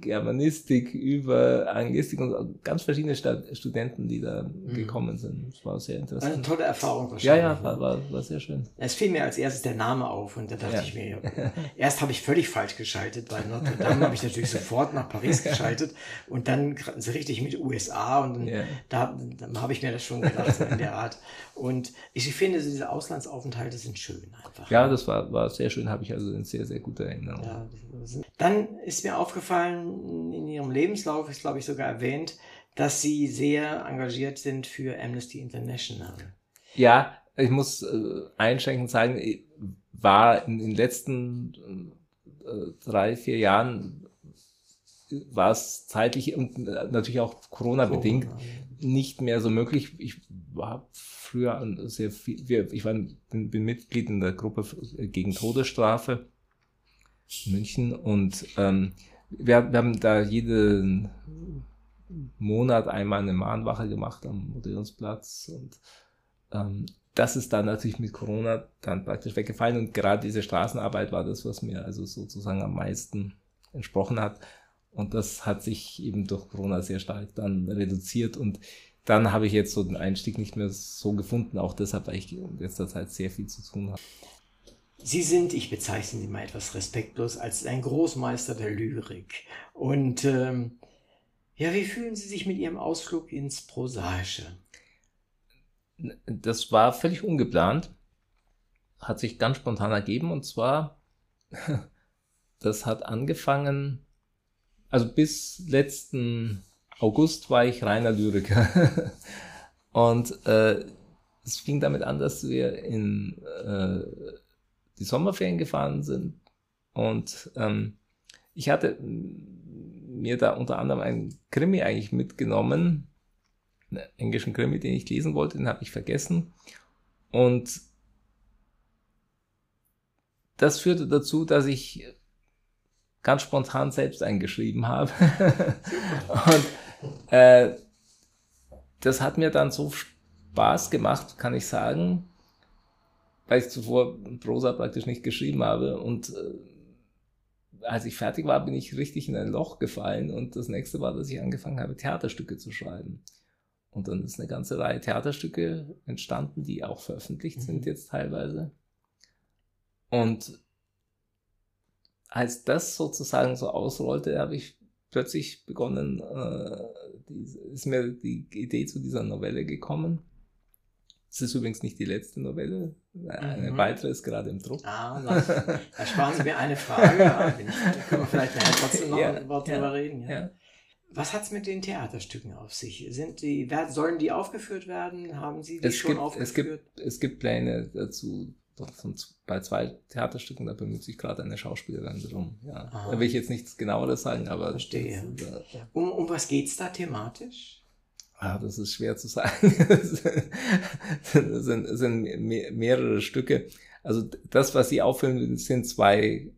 Germanistik, über Anglistik und ganz verschiedene Sta Studenten, die da gekommen sind. Das war sehr Eine interessant. tolle Erfahrung Ja, wahrscheinlich. ja, ne? war, war, war sehr schön. Es fiel mir als erstes der Name auf und da dachte Ja. ich mir, erst habe ich völlig falsch geschaltet, bei Notre Dame habe ich natürlich sofort nach Paris geschaltet und dann so richtig mit USA und dann, Ja. da, da habe ich mir das schon gedacht, so in der Art. Und ich finde, diese Auslandsaufenthalte sind schön einfach. Ja, das war, war sehr schön, habe ich also in sehr, sehr guter Erinnerung. Ja, ist- Dann ist mir aufgefallen, in Ihrem Lebenslauf ist, glaube ich, sogar erwähnt, dass Sie sehr engagiert sind für Amnesty International. Ja, ich muss äh, einschränkend sagen, war in den letzten äh, drei, vier Jahren war es zeitlich und natürlich auch Corona-bedingt nicht mehr so möglich. Ich war früher sehr viel, ich war, bin, bin Mitglied in der Gruppe gegen Todesstrafe München und ähm, wir, wir haben da jeden Monat einmal eine Mahnwache gemacht am Odeonsplatz und ähm, das ist dann natürlich mit Corona dann praktisch weggefallen und gerade diese Straßenarbeit war das, was mir also sozusagen am meisten entsprochen hat. Und das hat sich eben durch Corona sehr stark dann reduziert und dann habe ich jetzt so den Einstieg nicht mehr so gefunden, auch deshalb, weil ich in letzter Zeit sehr viel zu tun habe. Sie sind, ich bezeichne Sie mal etwas respektlos, als ein Großmeister der Lyrik. Und ähm, ja, wie fühlen Sie sich mit Ihrem Ausflug ins Prosaische? Das war völlig ungeplant, hat sich ganz spontan ergeben und zwar, das hat angefangen, also bis letzten August war ich reiner Lyriker. und äh, es fing damit an, dass wir in äh, die Sommerferien gefahren sind und ähm, ich hatte mir da unter anderem einen Krimi eigentlich mitgenommen, einen englischen Krimi, den ich lesen wollte, den habe ich vergessen. Und das führte dazu, dass ich ganz spontan selbst eingeschrieben habe. Und äh, das hat mir dann so Spaß gemacht, kann ich sagen, weil ich zuvor Prosa praktisch nicht geschrieben habe. Und äh, als ich fertig war, bin ich richtig in ein Loch gefallen. Und das nächste war, dass ich angefangen habe, Theaterstücke zu schreiben. Und dann ist eine ganze Reihe Theaterstücke entstanden, die auch veröffentlicht Mhm. sind jetzt teilweise. Und als das sozusagen so ausrollte, habe ich plötzlich begonnen, äh, die, ist mir die Idee zu dieser Novelle gekommen. Es ist übrigens nicht die letzte Novelle, eine Mhm. weitere ist gerade im Druck. Ah, da sparen Sie mir eine Frage. Da können wir vielleicht nachher trotzdem noch Ja, ein Wort ja, drüber reden. Ja. Ja. Was hat's mit den Theaterstücken auf sich? Sind die, sollen die aufgeführt werden? Haben Sie die Es schon gibt, aufgeführt? es, gibt, es gibt Pläne dazu, von, bei zwei Theaterstücken, da bemüht sich gerade eine Schauspielerin drum. Ja. Aha. Da will ich jetzt nichts genaueres sagen, aber Verstehe. Das, äh, um, um was geht's da thematisch? Ah, das ist schwer zu sagen. Es sind, sind me- mehrere Stücke. Also das, was sie auffüllen, sind zwei äh,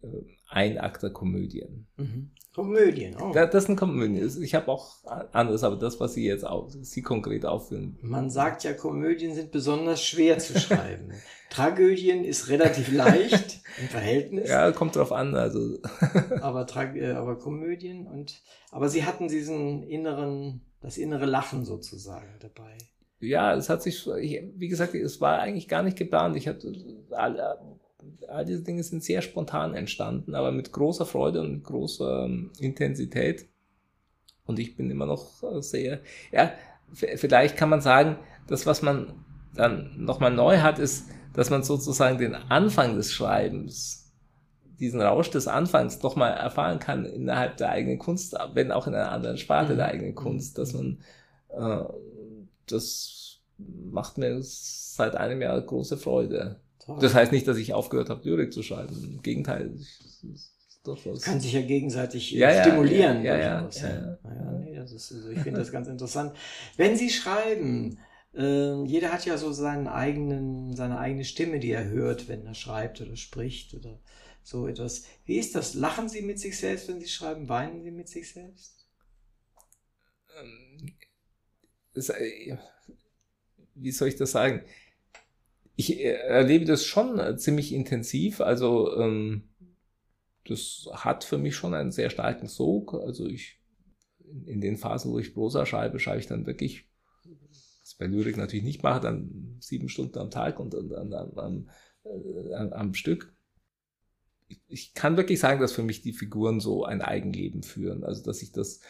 Einakter-Komödien. Mhm. Komödien. Oh. Da- Das sind Komödien. Ich habe auch anderes, aber das, was sie jetzt auf, sie konkret auffüllen, Man sagt ja, Komödien sind besonders schwer zu schreiben. Tragödien ist relativ leicht im Verhältnis, ja, kommt drauf an. Also aber, Trag äh, aber Komödien und aber sie hatten diesen inneren, das innere Lachen sozusagen dabei. ja, es hat sich, ich, wie gesagt, es war eigentlich gar nicht geplant. Ich hatte all, all diese Dinge sind sehr spontan entstanden, aber mit großer Freude und großer ähm, Intensität. Und ich bin immer noch sehr, ja, vielleicht kann man sagen, das, was man dann nochmal neu hat, ist, dass man sozusagen den Anfang des Schreibens, diesen Rausch des Anfangs nochmal erfahren kann innerhalb der eigenen Kunst, wenn auch in einer anderen Sparte mhm. der eigenen Kunst, dass man äh, das macht mir seit einem Jahr große Freude. Toll. Das heißt nicht, dass ich aufgehört habe, Lyrik zu schreiben. Im Gegenteil, ich. Kann sich ja gegenseitig ja, stimulieren. Ja, ja, ja, ja, ja. Nee, das ist, also ich finde das ganz interessant. Wenn Sie schreiben, äh, jeder hat ja so seinen eigenen, seine eigene Stimme, die er hört, wenn er schreibt oder spricht oder so etwas. Wie ist das? Lachen Sie mit sich selbst, wenn Sie schreiben? Weinen Sie mit sich selbst? Ähm, äh, wie soll ich das sagen? Ich äh, erlebe das schon äh, ziemlich intensiv. Also ähm, das hat für mich schon einen sehr starken Sog. Also ich, in den Phasen, wo ich Prosa schreibe, schreibe ich dann wirklich, was bei Lyrik natürlich nicht mache, dann sieben Stunden am Tag und, und, und am, am, am Stück. Ich, ich kann wirklich sagen, dass für mich die Figuren so ein Eigenleben führen. Also dass ich das,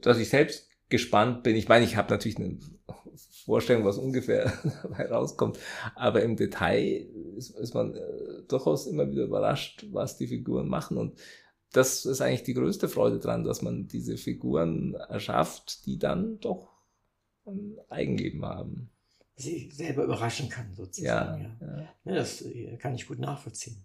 dass ich selbst gespannt bin. Ich meine, ich habe natürlich eine Vorstellung, was ungefähr dabei rauskommt, aber im Detail ist, ist man äh, durchaus immer wieder überrascht, was die Figuren machen und das ist eigentlich die größte Freude dran, dass man diese Figuren erschafft, die dann doch ein Eigenleben haben. Sie selber überraschen kann, sozusagen. Ja, ja. ja. das äh, kann ich gut nachvollziehen.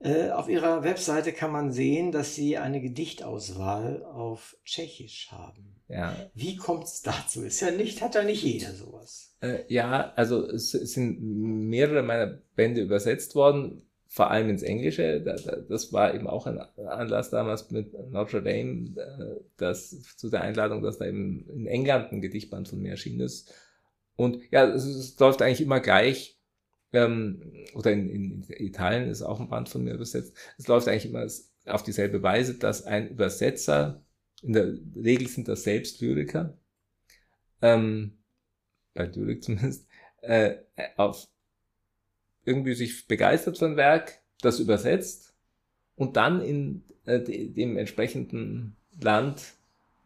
Äh, auf Ihrer Webseite kann man sehen, dass Sie eine Gedichtauswahl auf Tschechisch haben. Ja. Wie kommt es dazu? Ist ja nicht, hat ja nicht jeder sowas. Äh, ja, also es, sind mehrere meiner Bände übersetzt worden, vor allem ins Englische. Da, da, das war eben auch ein Anlass damals mit Notre Dame, äh, das zu der Einladung, dass da eben in England ein Gedichtband von mir erschienen ist. Und ja, es, es läuft eigentlich immer gleich ähm, oder in, in Italien ist auch ein Band von mir übersetzt. Es läuft eigentlich immer auf dieselbe Weise, dass ein Übersetzer, in der Regel sind das selbst Lyriker, ähm, bei Lyrik zumindest, äh, auf irgendwie sich begeistert ein Werk, das übersetzt und dann in äh, dem entsprechenden Land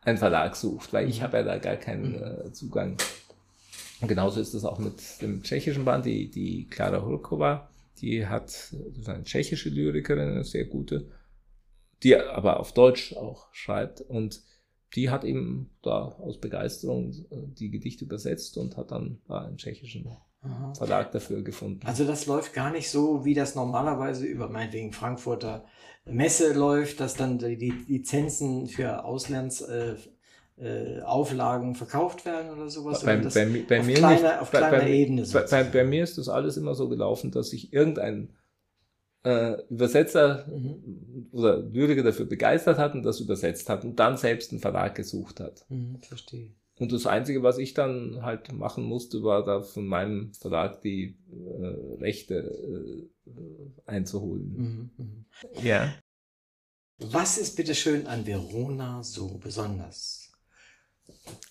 einen Verlag sucht, weil ich mhm. habe ja da gar keinen mhm. äh, Zugang und genauso ist es auch mit dem tschechischen Band, die, die Klara Hulkova, die hat eine tschechische Lyrikerin, eine sehr gute, die aber auf Deutsch auch schreibt und die hat eben da aus Begeisterung äh, die Gedichte übersetzt und hat dann da einen tschechischen Aha. Verlag dafür gefunden. Also das läuft gar nicht so, wie das normalerweise über meinetwegen Frankfurter Messe läuft, dass dann die Lizenzen für Auslands, äh, äh, Auflagen verkauft werden oder sowas? Bei, oder bei, bei auf mir kleiner, nicht, auf kleiner bei, Ebene bei, bei, mir ist das alles immer so gelaufen, dass sich irgendein äh, Übersetzer mhm. oder Lyriker dafür begeistert hat und das übersetzt hat und dann selbst einen Verlag gesucht hat. Mhm, verstehe. Und das Einzige, was ich dann halt machen musste, war da von meinem Verlag die äh, Rechte äh, einzuholen. Mhm, mhm. ja. Was ist bitte schön an Verona so besonders?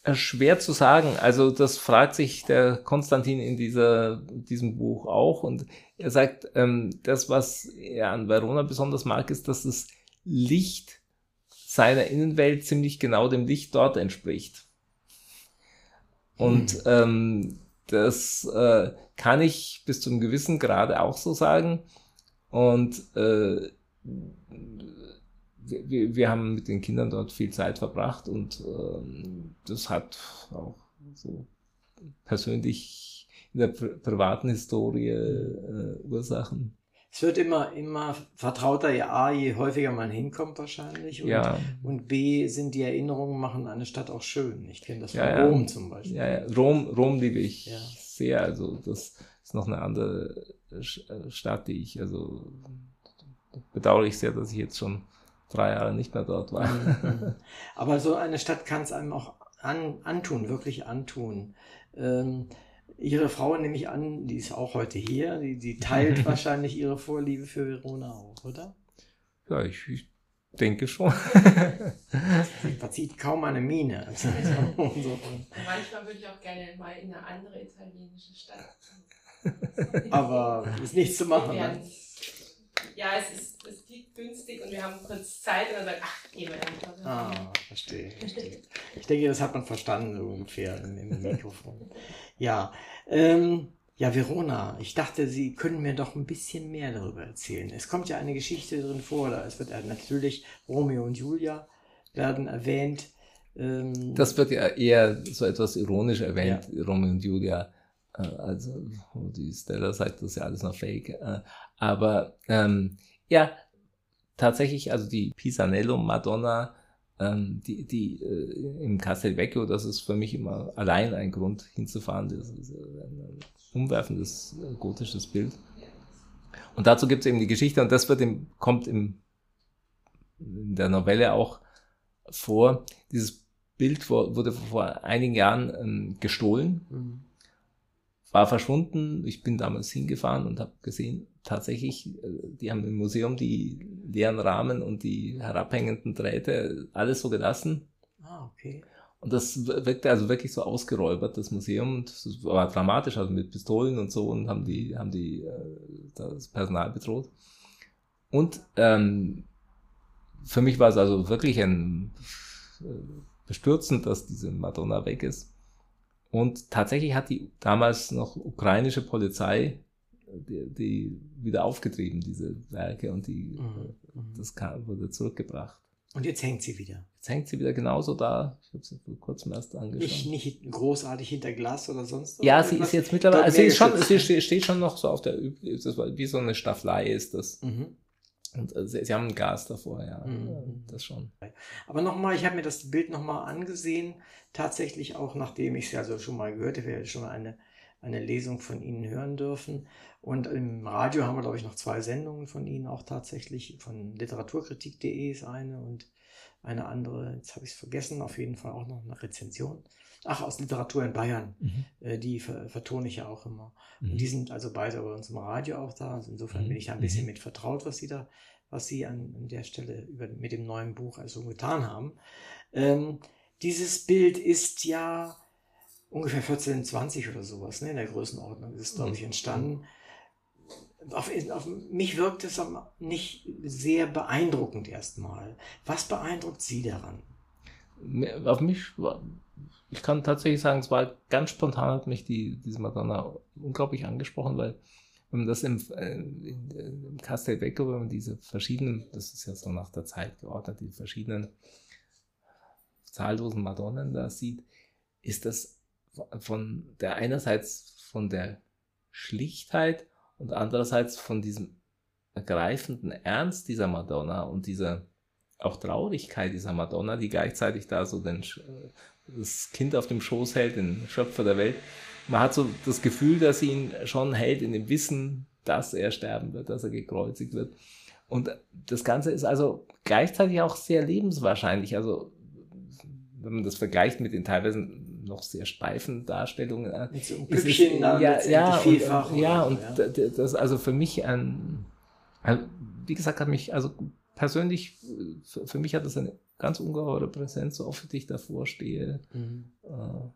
Äh, schwer zu sagen. Also das fragt sich der Konstantin in dieser, diesem Buch auch. Und er sagt, ähm, das, was er an Verona besonders mag, ist, dass das Licht seiner Innenwelt ziemlich genau dem Licht dort entspricht. Und mhm. ähm, das äh, kann ich bis zu einem gewissen Grade auch so sagen. Und äh, wir, wir haben mit den Kindern dort viel Zeit verbracht und ähm, das hat auch so persönlich in der pri privaten Historie äh, Ursachen. Es wird immer, immer vertrauter, ja, A, je häufiger man hinkommt wahrscheinlich. Und, ja. und B, sind die Erinnerungen, machen eine Stadt auch schön. Ich kenne das von ja, Rom zum Beispiel. Ja. Rom, Rom liebe ich sehr. Also das ist noch eine andere Stadt, die ich, also bedauere ich sehr, dass ich jetzt schon drei Jahre nicht mehr dort war. Mhm. Aber so eine Stadt kann es einem auch an, antun, wirklich antun. Ähm, ihre Frau nehme ich an, die ist auch heute hier, die, die teilt wahrscheinlich ihre Vorliebe für Verona auch, oder? Ja, ich, ich denke schon. Sie verzieht kaum eine Miene. Also, so. Manchmal würde ich auch gerne mal in eine andere italienische Stadt. Aber ist nichts zu machen. Ne? Ja, es ist, es liegt günstig und wir haben kurz Zeit und dann sagt, ach, gehen wir einfach. Ah, verstehe, verstehe. Ich denke, das hat man verstanden so ungefähr im, im Mikrofon. Ja, ähm, ja, Verona, ich dachte, Sie können mir doch ein bisschen mehr darüber erzählen. Es kommt ja eine Geschichte drin vor, da es wird ja natürlich Romeo und Julia werden erwähnt. Ähm, Das wird ja eher so etwas ironisch erwähnt, Romeo und Julia. Äh, Also, die Stella sagt, das ist ja alles noch fake. Äh, Aber ähm, ja, tatsächlich, also die Pisanello Madonna, ähm, die, die äh, im Castelvecchio, das ist für mich immer allein ein Grund hinzufahren. Das ist äh, ein umwerfendes gotisches Bild. Und dazu gibt es eben die Geschichte, und das wird im, kommt im, in der Novelle auch vor. Dieses Bild wurde vor einigen Jahren ähm, gestohlen, mhm. War verschwunden. Ich bin damals hingefahren und habe gesehen, tatsächlich, äh, die haben im Museum die leeren Rahmen und die herabhängenden Drähte alles so gelassen. Ah, okay. Und das wirkte also wirklich so ausgeräubert, das Museum. Und das war dramatisch, also mit Pistolen und so und haben die, haben die äh, das Personal bedroht. Und ähm, für mich war es also wirklich ein äh, bestürzend, dass diese Madonna weg ist. Und tatsächlich hat die damals noch ukrainische Polizei die, die wieder aufgetrieben, diese Werke, und die, Mhm. Mhm. das kam, wurde zurückgebracht. Und jetzt hängt sie wieder. Jetzt hängt sie wieder genauso da. Ich habe sie vor kurzem erst angeschaut. Nicht, nicht großartig hinter Glas oder sonst ja, irgendwas? sie ist jetzt mittlerweile, also sie ist schon, sie ste- steht schon noch so auf der, das war wie so eine Staffelei ist das. Mhm. Und äh, sie, sie haben ein Gas davor, ja. Mhm. Das schon. Aber nochmal, ich habe mir das Bild nochmal angesehen, tatsächlich auch nachdem ich es ja so schon mal gehört habe, wir haben schon mal eine, eine Lesung von Ihnen hören dürfen. Und im Radio haben wir, glaube ich, noch zwei Sendungen von Ihnen auch tatsächlich. Von literaturkritik.de ist eine und eine andere, jetzt habe ich es vergessen, auf jeden Fall auch noch eine Rezension. Ach, aus Literatur in Bayern, äh, die ver vertone ich ja auch immer. Mhm. Und die sind also beide bei uns im Radio auch da. Also insofern Mhm. bin ich da ein bisschen Mhm. mit vertraut, was sie da, was sie an, an der Stelle über, mit dem neuen Buch also getan haben. Ähm, dieses Bild ist ja ungefähr 1420 oder sowas, ne, in der Größenordnung ist es, glaube ich, Mhm. entstanden. Auf, auf mich wirkt es nicht sehr beeindruckend erstmal. Was beeindruckt Sie daran? Auf mich, war- ich kann tatsächlich sagen, es war ganz spontan, hat mich die, diese Madonna unglaublich angesprochen, weil wenn man das im, äh, in, im Castelvecchio, wenn man diese verschiedenen, das ist ja so nach der Zeit geordnet, die verschiedenen zahllosen Madonnen da sieht, ist das von der einerseits von der Schlichtheit und andererseits von diesem ergreifenden Ernst dieser Madonna und dieser auch Traurigkeit dieser Madonna, die gleichzeitig da so den, das Kind auf dem Schoß hält, den Schöpfer der Welt. Man hat so das Gefühl, dass sie ihn schon hält in dem Wissen, dass er sterben wird, dass er gekreuzigt wird. Und das Ganze ist also gleichzeitig auch sehr lebenswahrscheinlich. Also, wenn man das vergleicht mit den teilweise noch sehr steifen Darstellungen, äh, Mit so ist es- ja, ja, vielfach und, ja, und d- das also für mich ein, ein wie gesagt, hat mich, also persönlich, äh, für, für mich hat das eine ganz ungeheure Präsenz, so oft ich davor stehe. Mhm. Äh,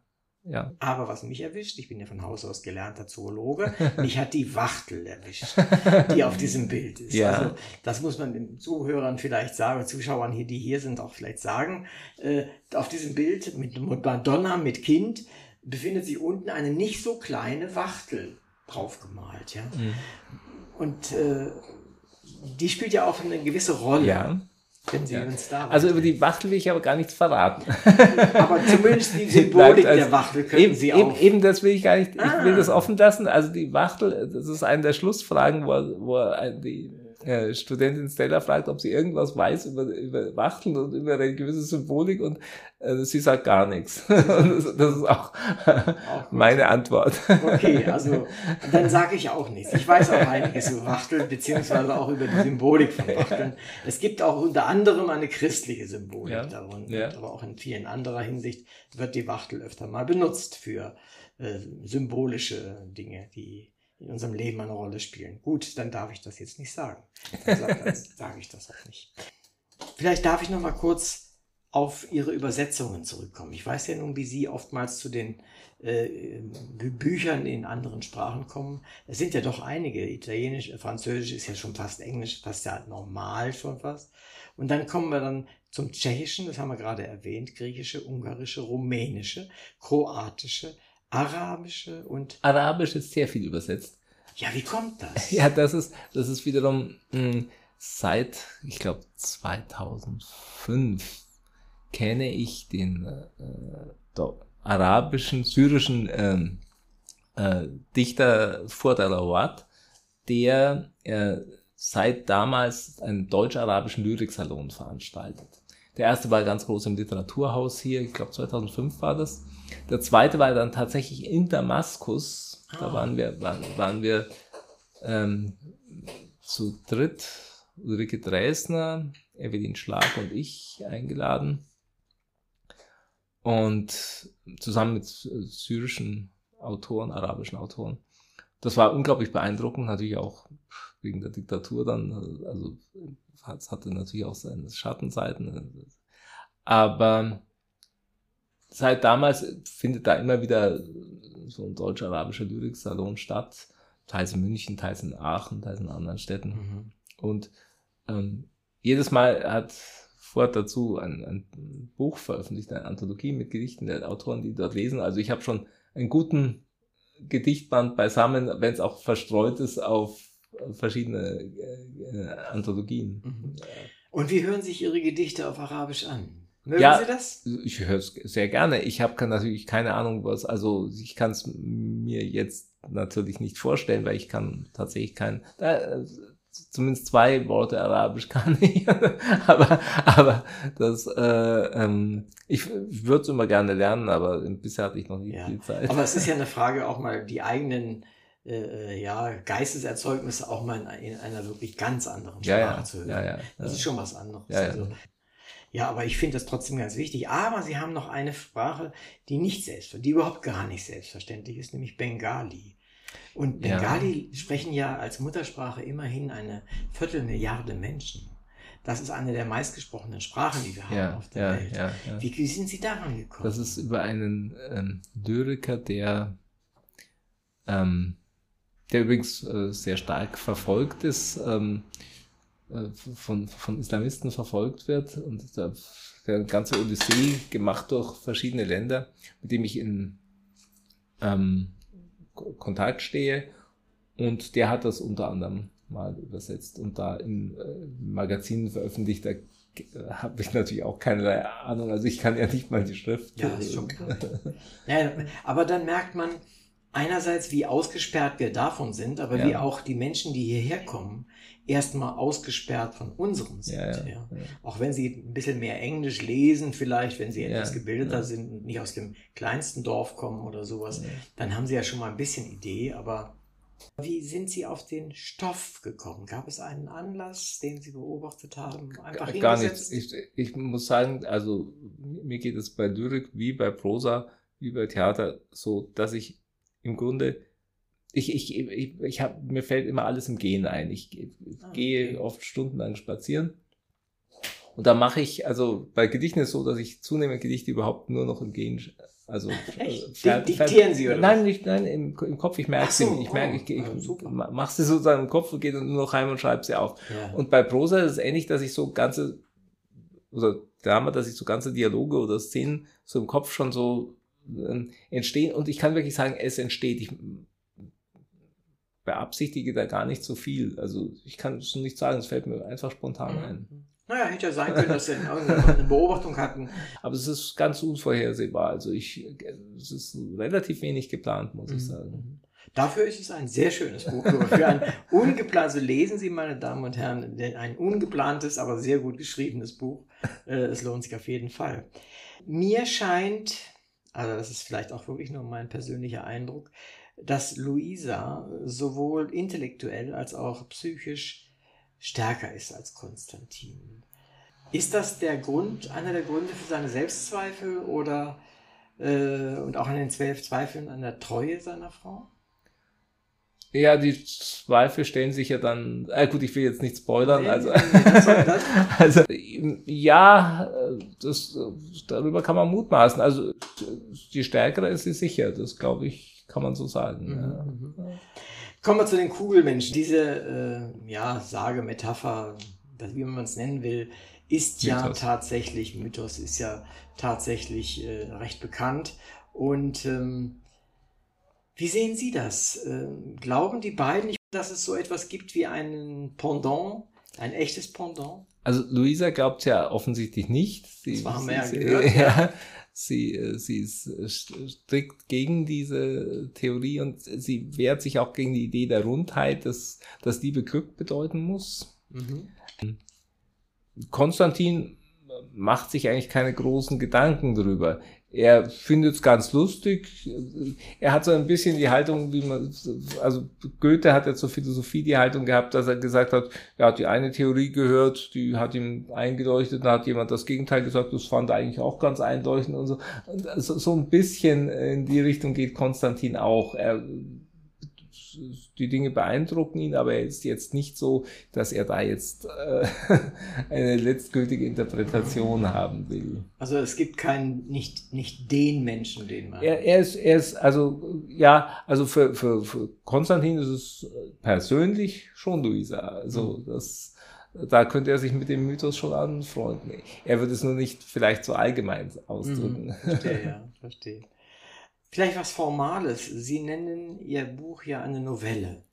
ja. Aber was mich erwischt, ich bin ja von Haus aus gelernter Zoologe, mich hat die Wachtel erwischt, die auf diesem Bild ist. Ja. Also das muss man den Zuhörern vielleicht sagen, Zuschauern hier, die hier sind, auch vielleicht sagen. Äh, auf diesem Bild mit Madonna, mit Kind, befindet sich unten eine nicht so kleine Wachtel draufgemalt. Ja? Mhm. Und äh, die spielt ja auch eine gewisse Rolle. ja. Wenn Sie Ja. uns da Also über die Wachtel will ich aber gar nichts verraten. Aber zumindest die Symbolik als- der Wachtel können eben, Sie eben, auch. eben das will ich gar nicht, ich will Ah. das offen lassen. Also die Wachtel, das ist eine der Schlussfragen, wo, wo die äh, Studentin Stella fragt, ob sie irgendwas weiß über, über Wachteln und über religiöse Symbolik und äh, sie sagt gar nichts. Das, das ist auch Auch meine Antwort. Okay, also dann sage ich auch nichts. Ich weiß auch einiges über Wachteln, beziehungsweise auch über die Symbolik von Wachteln. Es gibt auch unter anderem eine christliche Symbolik Ja, darin, ja. aber auch in vielen anderer Hinsicht wird die Wachtel öfter mal benutzt für äh, symbolische Dinge, die in unserem Leben eine Rolle spielen. Gut, dann darf ich das jetzt nicht sagen. Dann sage sag ich das auch nicht. Vielleicht darf ich noch mal kurz auf Ihre Übersetzungen zurückkommen. Ich weiß ja nun, wie Sie oftmals zu den äh, Büchern in anderen Sprachen kommen. Es sind ja doch einige. Italienisch, Französisch ist ja schon fast Englisch, fast ja normal schon fast. Und dann kommen wir dann zum Tschechischen, das haben wir gerade erwähnt, griechische, ungarische, rumänische, kroatische, arabische und. Arabisch ist sehr viel übersetzt. Ja, wie kommt das? Ja, das ist, das ist wiederum mh, hm, seit, ich glaube, 2005 kenne ich den äh, arabischen, syrischen ähm, äh, Dichter Ford al-Awad, der äh, seit damals einen deutsch-arabischen Lyriksalon veranstaltet. Der erste war ganz groß im Literaturhaus hier, ich glaube 2005 war das. Der zweite war dann tatsächlich in Damaskus. Da ah. waren wir, waren, waren wir ähm, zu dritt, Ulrike Dresner, Evelyn Schlag und ich eingeladen. Und zusammen mit syrischen Autoren, arabischen Autoren. Das war unglaublich beeindruckend, natürlich auch wegen der Diktatur dann, also es hatte natürlich auch seine Schattenseiten. Aber seit damals findet da immer wieder so ein deutsch-arabischer Lyriksalon statt, teils in München, teils in Aachen, teils in anderen Städten. Mhm. Und ähm, jedes Mal hat Ford dazu ein, ein Buch veröffentlicht, eine Anthologie mit Gedichten der Autoren, die dort lesen. Also ich habe schon einen guten Gedichtband beisammen, wenn es auch verstreut ist auf verschiedene äh, Anthologien. Mhm. Und wie hören sich Ihre Gedichte auf Arabisch an? Mögen ja, Sie das? Ich höre es sehr gerne. Ich habe natürlich keine Ahnung, was, also ich kann es mir jetzt natürlich nicht vorstellen, weil ich kann tatsächlich kein, da, zumindest zwei Worte Arabisch kann ich. aber, aber das, äh, ähm, ich, ich würde es immer gerne lernen, aber bisher hatte ich noch nicht ja. viel Zeit. Aber es ist ja eine Frage, auch mal die eigenen äh, ja, Geisteserzeugnisse auch mal in, in, einer wirklich ganz anderen Sprache ja, ja. zu hören. Ja, das ist schon was anderes. Ja, also, ja aber ich finde das trotzdem ganz wichtig. Aber sie haben noch eine Sprache, die nicht selbstverständlich, die überhaupt gar nicht selbstverständlich ist, nämlich Bengali. Und Bengali ja. sprechen ja als Muttersprache immerhin eine Viertelmilliarde Menschen. Das ist eine der meistgesprochenen Sprachen, die wir haben ja, auf der ja, Welt. Ja, wie, wie, sind Sie daran gekommen? Das ist über einen ähm, Lyriker, der, ähm, der übrigens äh, sehr stark verfolgt ist, ähm, äh, von, von Islamisten verfolgt wird und der, der ganze Odyssee gemacht durch verschiedene Länder, mit dem ich in ähm, Kontakt stehe. Und der hat das unter anderem mal übersetzt und da in äh, Magazinen veröffentlicht. Da äh, habe ich natürlich auch keinerlei Ahnung. Also ich kann ja nicht mal die Schrift. Ja, ist schon klar. ja, aber dann merkt man einerseits, wie ausgesperrt wir davon sind, aber ja. wie auch die Menschen, die hierher kommen, erstmal ausgesperrt von unserem sind. Ja, ja, ja. Auch wenn sie ein bisschen mehr Englisch lesen, vielleicht, wenn sie etwas gebildeter sind und nicht aus dem kleinsten Dorf kommen oder sowas, dann haben sie ja schon mal ein bisschen Idee, aber wie sind Sie auf den Stoff gekommen? Gab es einen Anlass, den Sie beobachtet haben? Einfach Gar nichts. Ich, ich muss sagen, also mir geht es bei Lyrik wie bei Prosa, wie bei Theater so, dass ich im Grunde ich, ich, ich, ich hab, mir fällt immer alles im Gehen ein. Ich, ich ah, gehe oft stundenlang spazieren. Und da mache ich, also bei Gedichten ist es so, dass ich zunehmend Gedichte überhaupt nur noch im Gehen, also? Äh, diktieren Sie oder? Nein, nicht, nein, im, im Kopf, ich merke so, sie, ich merke, ich, ich, ich ja, mach sie sozusagen im Kopf und gehe dann nur noch heim und schreibe sie auf. Ja. Und bei Prosa ist es ähnlich, dass ich so ganze, oder Drama, dass ich so ganze Dialoge oder Szenen so im Kopf schon so entstehen und ich kann wirklich sagen, es entsteht. Ich beabsichtige da gar nicht so viel. Also ich kann es nicht sagen, es fällt mir einfach spontan ein. Naja, hätte ja sein können, dass sie eine Beobachtung hatten. Aber es ist ganz unvorhersehbar. Also ich, es ist relativ wenig geplant, muss ich mhm. sagen. Dafür ist es ein sehr schönes Buch. Für ein ungeplantes, lesen Sie, meine Damen und Herren, ein ungeplantes, aber sehr gut geschriebenes Buch. Äh, es lohnt sich auf jeden Fall. Mir scheint, also das ist vielleicht auch wirklich nur mein persönlicher Eindruck, dass Luisa sowohl intellektuell als auch psychisch stärker ist als Konstantin. Ist das der Grund, einer der Gründe für seine Selbstzweifel oder äh, und auch an den zwölf Zweifeln an der Treue seiner Frau? Ja, die Zweifel stellen sich ja dann, äh gut, ich will jetzt nicht spoilern, Nee, also, nee, also ja, das, darüber kann man mutmaßen. Also die stärkere ist sie sicher, das glaube ich, kann man so sagen. Ja. Mhm. Kommen wir zu den Kugelmenschen. Diese, äh, ja, Sage, Metapher, wie man es nennen will, ist ja Mythos. tatsächlich, Mythos ist ja tatsächlich äh, recht bekannt. Und ähm, wie sehen Sie das? Ähm, glauben die beiden, nicht, dass es so etwas gibt wie einen Pendant, ein echtes Pendant? Also Luisa glaubt ja offensichtlich nicht. Sie, Das haben wir ja gehört, ja. sie, äh, sie ist äh, st- strikt gegen diese Theorie und sie wehrt sich auch gegen die Idee der Rundheit, dass, dass Liebe Glück bedeuten muss. Konstantin macht sich eigentlich keine großen Gedanken drüber. Er findet es ganz lustig. Er hat so ein bisschen die Haltung, wie man, also Goethe hat ja zur Philosophie die Haltung gehabt, dass er gesagt hat, er hat die eine Theorie gehört, die hat ihm eingeleuchtet, dann hat jemand das Gegenteil gesagt, das fand er eigentlich auch ganz einleuchtend und so. Und so, so ein bisschen in die Richtung geht Konstantin auch. Er, die Dinge beeindrucken ihn, aber er ist jetzt nicht so, dass er da jetzt äh, eine letztgültige Interpretation haben will. Also es gibt keinen, nicht, nicht den Menschen, den man. Er, er ist, er ist, also, ja, also für, für, für Konstantin ist es persönlich schon Luisa. Also, das, da könnte er sich mit dem Mythos schon anfreunden. Er würde es nur nicht vielleicht so allgemein ausdrücken. Mhm, verstehe, ja, verstehe. Vielleicht was Formales. Sie nennen Ihr Buch ja eine Novelle.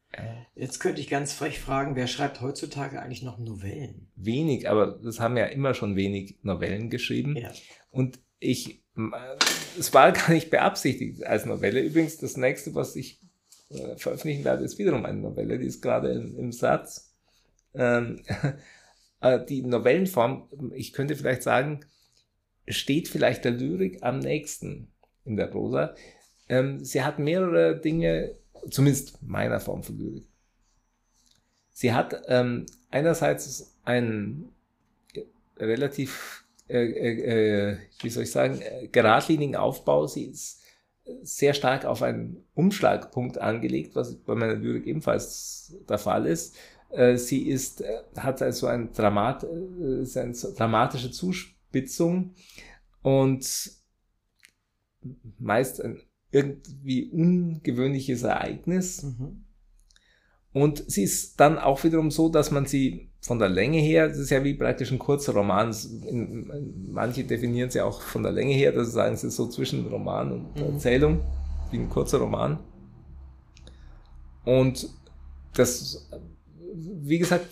Jetzt könnte ich ganz frech fragen, wer schreibt heutzutage eigentlich noch Novellen? Wenig, aber das haben ja immer schon wenig Novellen geschrieben. Ja. Und ich, es war gar nicht beabsichtigt als Novelle. Übrigens, das nächste, was ich äh, veröffentlichen werde, ist wiederum eine Novelle, die ist gerade im, im Satz. Ähm, äh, die Novellenform, ich könnte vielleicht sagen, steht vielleicht der Lyrik am nächsten in der Prosa. Ähm, sie hat mehrere Dinge, zumindest meiner Form von Lyrik. Sie hat ähm, einerseits einen relativ, äh, äh, äh, wie soll ich sagen, äh, geradlinigen Aufbau. Sie ist sehr stark auf einen Umschlagpunkt angelegt, was bei meiner Lyrik ebenfalls der Fall ist. Äh, sie ist, äh, hat also ein Dramat, äh, eine dramatische Zuspitzung und meist ein irgendwie ungewöhnliches Ereignis. Mhm. Und sie ist dann auch wiederum so, dass man sie von der Länge her, das ist ja wie praktisch ein kurzer Roman. Es- in- in- Manche definieren sie auch von der Länge her, dass sie sagen, es ist so zwischen Roman und Mhm. Erzählung, wie ein kurzer Roman. Und das, wie gesagt,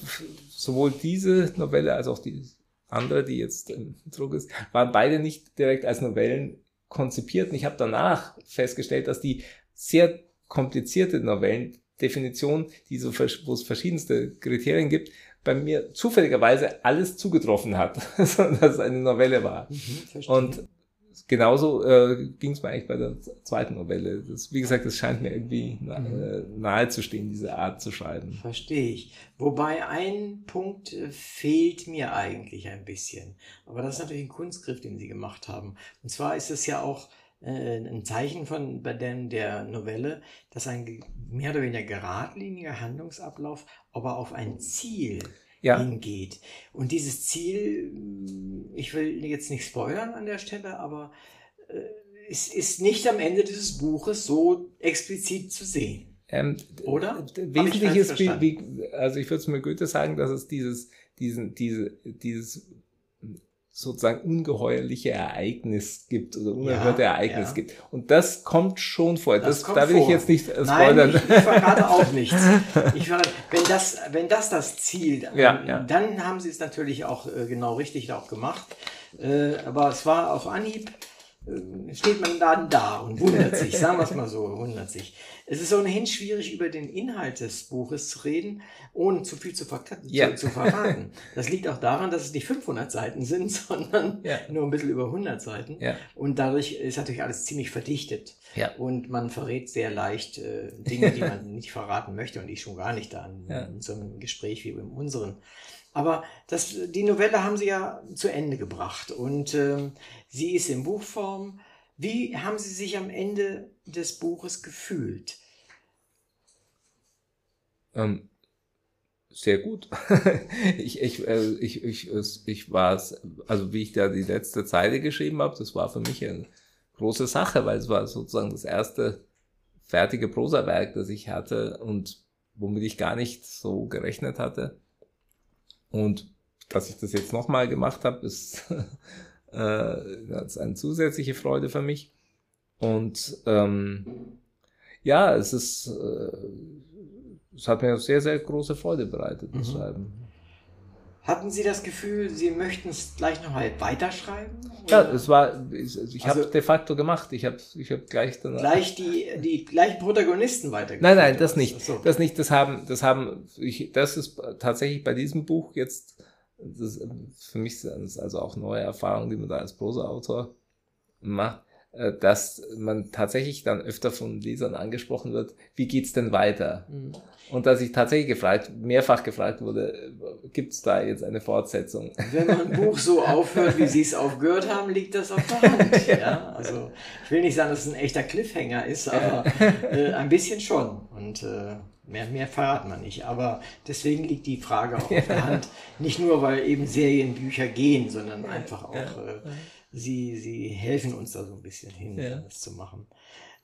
sowohl diese Novelle als auch die andere, die jetzt im Druck ist, waren beide nicht direkt als Novellen konzipiert. Und ich habe danach festgestellt, dass die sehr komplizierte Novellendefinition, die so, wo es verschiedenste Kriterien gibt, bei mir zufälligerweise alles zugetroffen hat, dass es eine Novelle war. Mhm. Und genauso äh, ging es mir eigentlich bei der zweiten Novelle. Das, wie gesagt, es scheint mir irgendwie na, Mhm. äh, nahe zu stehen, diese Art zu schreiben. Verstehe ich. Wobei ein Punkt äh, fehlt mir eigentlich ein bisschen. Aber das ist natürlich ein Kunstgriff, den Sie gemacht haben. Und zwar ist es ja auch äh, ein Zeichen von bei dem, der Novelle, dass ein mehr oder weniger geradliniger Handlungsablauf aber auf ein Ziel Ja, hingeht. Und dieses Ziel, ich will jetzt nicht spoilern an der Stelle, aber äh, es ist nicht am Ende dieses Buches so explizit zu sehen. ähm, Oder? Wesentlich ist, wie, also ich würde es mir Goethe sagen, dass es dieses, diesen, diese, dieses sozusagen ungeheuerliche Ereignis gibt oder unerhörte Ja, Ereignis ja. gibt. Und das kommt schon vor. Das Das, da will ich vor. jetzt nicht äh, Nein, spoilern. ich, ich verrate auch nichts. Ich verrate, wenn, das, wenn das das Ziel, Ja, ähm, dann haben sie es natürlich auch äh, genau richtig auch gemacht. Äh, aber es war auf Anhieb, steht man dann da und wundert sich, sagen wir es mal so, wundert sich. Es ist ohnehin schwierig, über den Inhalt des Buches zu reden, ohne zu viel zu, verka- Ja. zu, zu verraten. Das liegt auch daran, dass es nicht 500 Seiten sind, sondern Ja. nur ein bisschen über 100 Seiten. Ja. Und dadurch ist natürlich alles ziemlich verdichtet. Und man verrät sehr leicht äh, Dinge, die man nicht verraten möchte und ich schon gar nicht da in so einem Gespräch wie im unseren. Aber das, die Novelle haben sie ja zu Ende gebracht und ähm, sie ist in Buchform. Wie haben Sie sich am Ende des Buches gefühlt? Ähm, sehr gut. ich, ich, äh, ich, ich, ich war also wie ich da die letzte Zeile geschrieben habe, das war für mich eine große Sache, weil es war sozusagen das erste fertige Prosawerk, das ich hatte und womit ich gar nicht so gerechnet hatte. Und dass ich das jetzt nochmal gemacht habe, ist, äh, ist eine zusätzliche Freude für mich. Und ähm, ja, es ist, äh, es hat mir sehr, sehr große Freude bereitet, das mhm. Schreiben. Hatten Sie das Gefühl, Sie möchten es gleich nochmal weiterschreiben? Oder? Ja, es war, ich, ich also, habe de facto gemacht. Ich habe ich hab gleich dann. Gleich die, die gleichen Protagonisten weitergeführt? Nein, nein, das nicht. So. Das nicht, das haben, das haben, ich, das ist tatsächlich bei diesem Buch jetzt, das für mich ist also auch neue Erfahrung, die man da als Prosa-Autor macht dass man tatsächlich dann öfter von Lesern angesprochen wird, wie geht's denn weiter? Mhm. Und dass ich tatsächlich gefragt, mehrfach gefragt wurde, gibt's da jetzt eine Fortsetzung? Wenn man ein Buch so aufhört, wie Sie es aufgehört haben, liegt das auf der Hand. Ja? Also ich will nicht sagen, dass es ein echter Cliffhanger ist, aber äh, ein bisschen schon. Und äh, mehr, mehr verraten wir nicht. Aber deswegen liegt die Frage auch auf der Hand. Nicht nur, weil eben Serienbücher gehen, sondern einfach auch... Äh, sie, sie helfen uns da so ein bisschen hin, ja. das zu machen.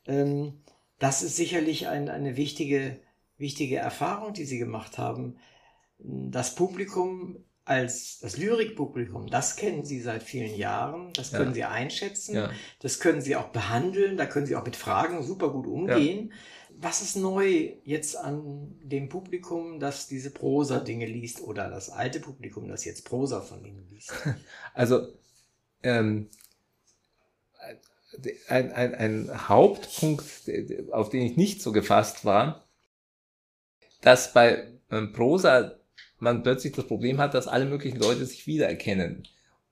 Ähm, das ist sicherlich ein, eine wichtige, wichtige Erfahrung, die Sie gemacht haben. Das Publikum als das Lyrikpublikum, das kennen Sie seit vielen Jahren, das können ja. Sie einschätzen, ja. das können Sie auch behandeln, da können Sie auch mit Fragen super gut umgehen. Was ist neu jetzt an dem Publikum, das diese Prosa-Dinge liest oder das alte Publikum, das jetzt Prosa von Ihnen liest? Also ähm, ein, ein, ein Hauptpunkt, auf den ich nicht so gefasst war, dass bei ähm, Prosa man plötzlich das Problem hat, dass alle möglichen Leute sich wiedererkennen.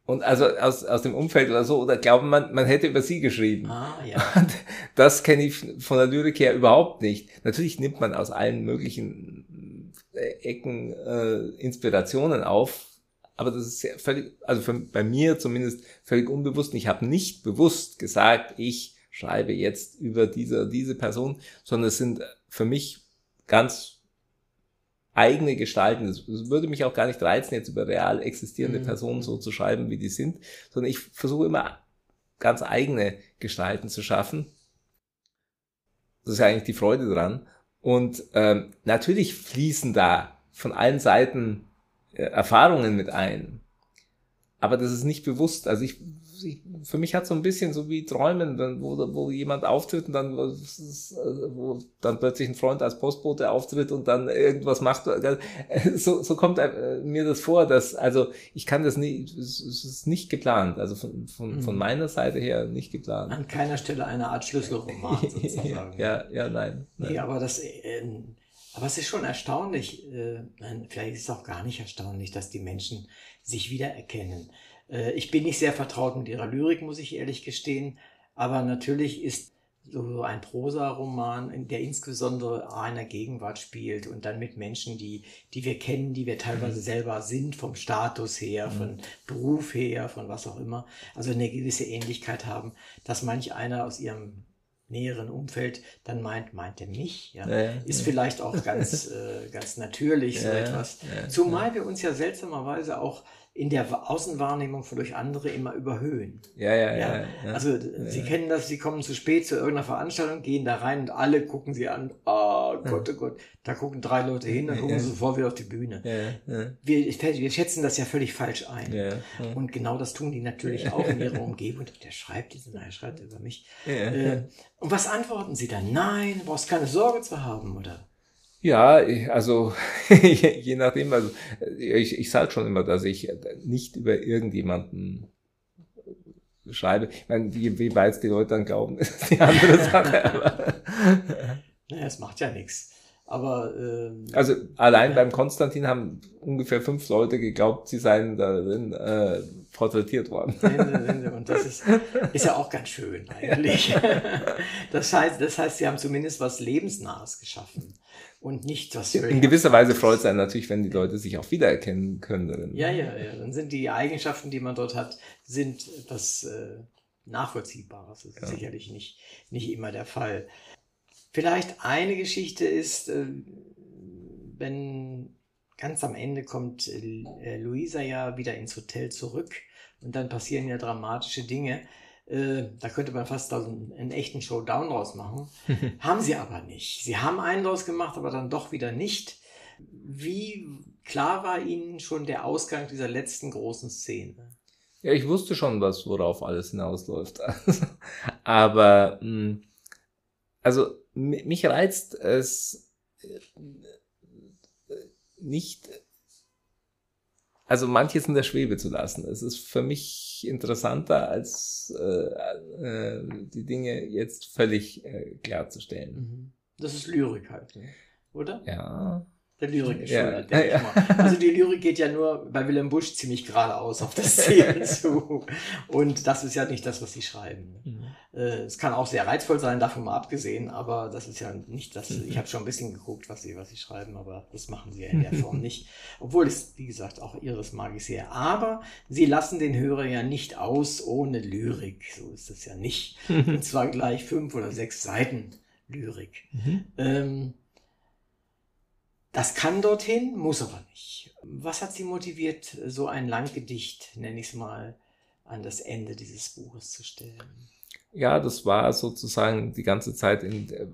Und also aus, aus dem Umfeld oder so, oder glauben man, man hätte über sie geschrieben. Ah, ja. Und das kenne ich von der Lyrik her überhaupt nicht. Natürlich nimmt man aus allen möglichen Ecken äh, Inspirationen auf, aber das ist sehr völlig, also für, bei mir zumindest völlig unbewusst. Ich habe nicht bewusst gesagt, ich schreibe jetzt über diese, diese Person, sondern es sind für mich ganz eigene Gestalten. Es würde mich auch gar nicht reizen, jetzt über real existierende mhm. Personen so zu schreiben, wie die sind, sondern ich versuche immer ganz eigene Gestalten zu schaffen. Das ist ja eigentlich die Freude dran. Und ähm, natürlich fließen da von allen Seiten Erfahrungen mit ein. Aber das ist nicht bewusst. Also ich, ich für mich hat so ein bisschen so wie Träumen, wo, wo jemand auftritt und dann, wo dann plötzlich ein Freund als Postbote auftritt und dann irgendwas macht. So, so kommt äh, mir das vor, dass, also ich kann das nicht, es ist nicht geplant. Also von, von, von mhm. meiner Seite her nicht geplant. An keiner Stelle eine Art Schlüsselroman sozusagen. ja, ja, nein. nein. Nee, aber das, äh, aber es ist schon erstaunlich, äh, vielleicht ist es auch gar nicht erstaunlich, dass die Menschen sich wiedererkennen. Äh, ich bin nicht sehr vertraut mit ihrer Lyrik, muss ich ehrlich gestehen, aber natürlich ist so ein Prosa-Roman, der insbesondere einer Gegenwart spielt und dann mit Menschen, die, die wir kennen, die wir teilweise mhm. selber sind, vom Status her, mhm. von Beruf her, von was auch immer, also eine gewisse Ähnlichkeit haben, dass manch einer aus ihrem näheren Umfeld dann meint, meint er mich, ja, ja, ja ist vielleicht auch ganz, äh, ganz natürlich so etwas. Zumal wir uns ja seltsamerweise auch in der Außenwahrnehmung von durch andere immer überhöhen. Ja, ja, ja. ja, ja. Also ja, Sie kennen das, Sie kommen zu spät zu irgendeiner Veranstaltung, gehen da rein und alle gucken Sie an. Oh Gott, oh Gott. Da gucken drei Leute hin, dann gucken sie sofort wieder auf die Bühne. Wir, wir schätzen das ja völlig falsch ein. Und genau das tun die natürlich auch in ihrer Umgebung. Der schreibt diesen, er schreibt über mich. Äh, und was antworten Sie dann? Nein, du brauchst keine Sorge zu haben, oder? Ja, also je nachdem, also ich, ich sage schon immer, dass ich nicht über irgendjemanden schreibe. Ich meine, wie, wie weit die Leute dann glauben, ist die andere Sache. Aber naja, es macht ja nichts. Aber ähm, also allein ja. beim Konstantin haben ungefähr fünf Leute geglaubt, sie seien darin äh, porträtiert worden. Und das ist, ist ja auch ganz schön eigentlich. Das heißt, das heißt, sie haben zumindest was Lebensnahes geschaffen und nicht was In gewisser Weise freut es einen natürlich, wenn die Leute sich auch wiedererkennen können. Ja, ja, ja. Dann sind die Eigenschaften, die man dort hat, sind etwas äh, Nachvollziehbares. Das ist ja. sicherlich nicht, nicht immer der Fall. Vielleicht eine Geschichte ist, äh, wenn ganz am Ende kommt äh, Luisa ja wieder ins Hotel zurück und dann passieren ja dramatische Dinge. Äh, da könnte man fast einen, einen echten Showdown draus machen. haben sie aber nicht. Sie haben einen draus gemacht, aber dann doch wieder nicht. Wie klar war Ihnen schon der Ausgang dieser letzten großen Szene? Ja, ich wusste schon, was worauf alles hinausläuft. aber mh, hm, also mich reizt es äh, nicht also manches in der Schwebe zu lassen. Es ist für mich interessanter, als äh, äh, die Dinge jetzt völlig äh, klarzustellen. Mhm. Das ist Lyrik halt, ne? oder? Ja der Lyrik geschuldet, ja, ja. Also die Lyrik geht ja nur bei Willem Busch ziemlich geradeaus auf das Ziel zu. Und das ist ja nicht das, was sie schreiben. Mhm. Äh, es kann auch sehr reizvoll sein, davon mal abgesehen, aber das ist ja nicht das. Ich habe schon ein bisschen geguckt, was sie, was sie schreiben, aber das machen sie ja in der Form nicht. Obwohl es, wie gesagt, auch ihres mag ich sehr. Aber sie lassen den Hörer ja nicht aus ohne Lyrik. So ist es ja nicht. Und zwar gleich fünf oder sechs Seiten Lyrik. Mhm. Ähm, das kann dorthin, muss aber nicht. Was hat Sie motiviert, so ein Langgedicht, nenne ich es mal, an das Ende dieses Buches zu stellen? Ja, das war sozusagen die ganze Zeit in, äh,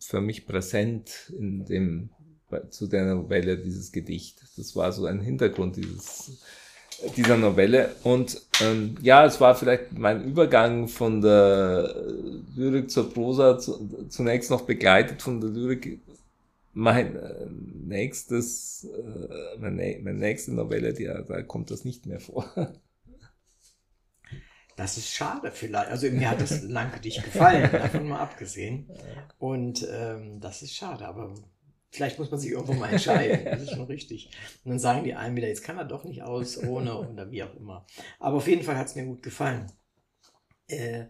für mich präsent in dem, zu der Novelle, dieses Gedicht. Das war so ein Hintergrund dieses, dieser Novelle. Und ähm, ja, es war vielleicht mein Übergang von der Lyrik zur Prosa zu, zunächst noch begleitet von der Lyrik mein äh, nächstes, äh, meine, meine nächste Novelle, die, da kommt das nicht mehr vor. Das ist schade vielleicht. Also mir hat das lange dich gefallen, davon mal abgesehen. Und ähm, das ist schade, aber vielleicht muss man sich irgendwo mal entscheiden. Das ist schon richtig. Und dann sagen die einen wieder, jetzt kann er doch nicht aus, ohne oder wie auch immer. Aber auf jeden Fall hat es mir gut gefallen. Äh,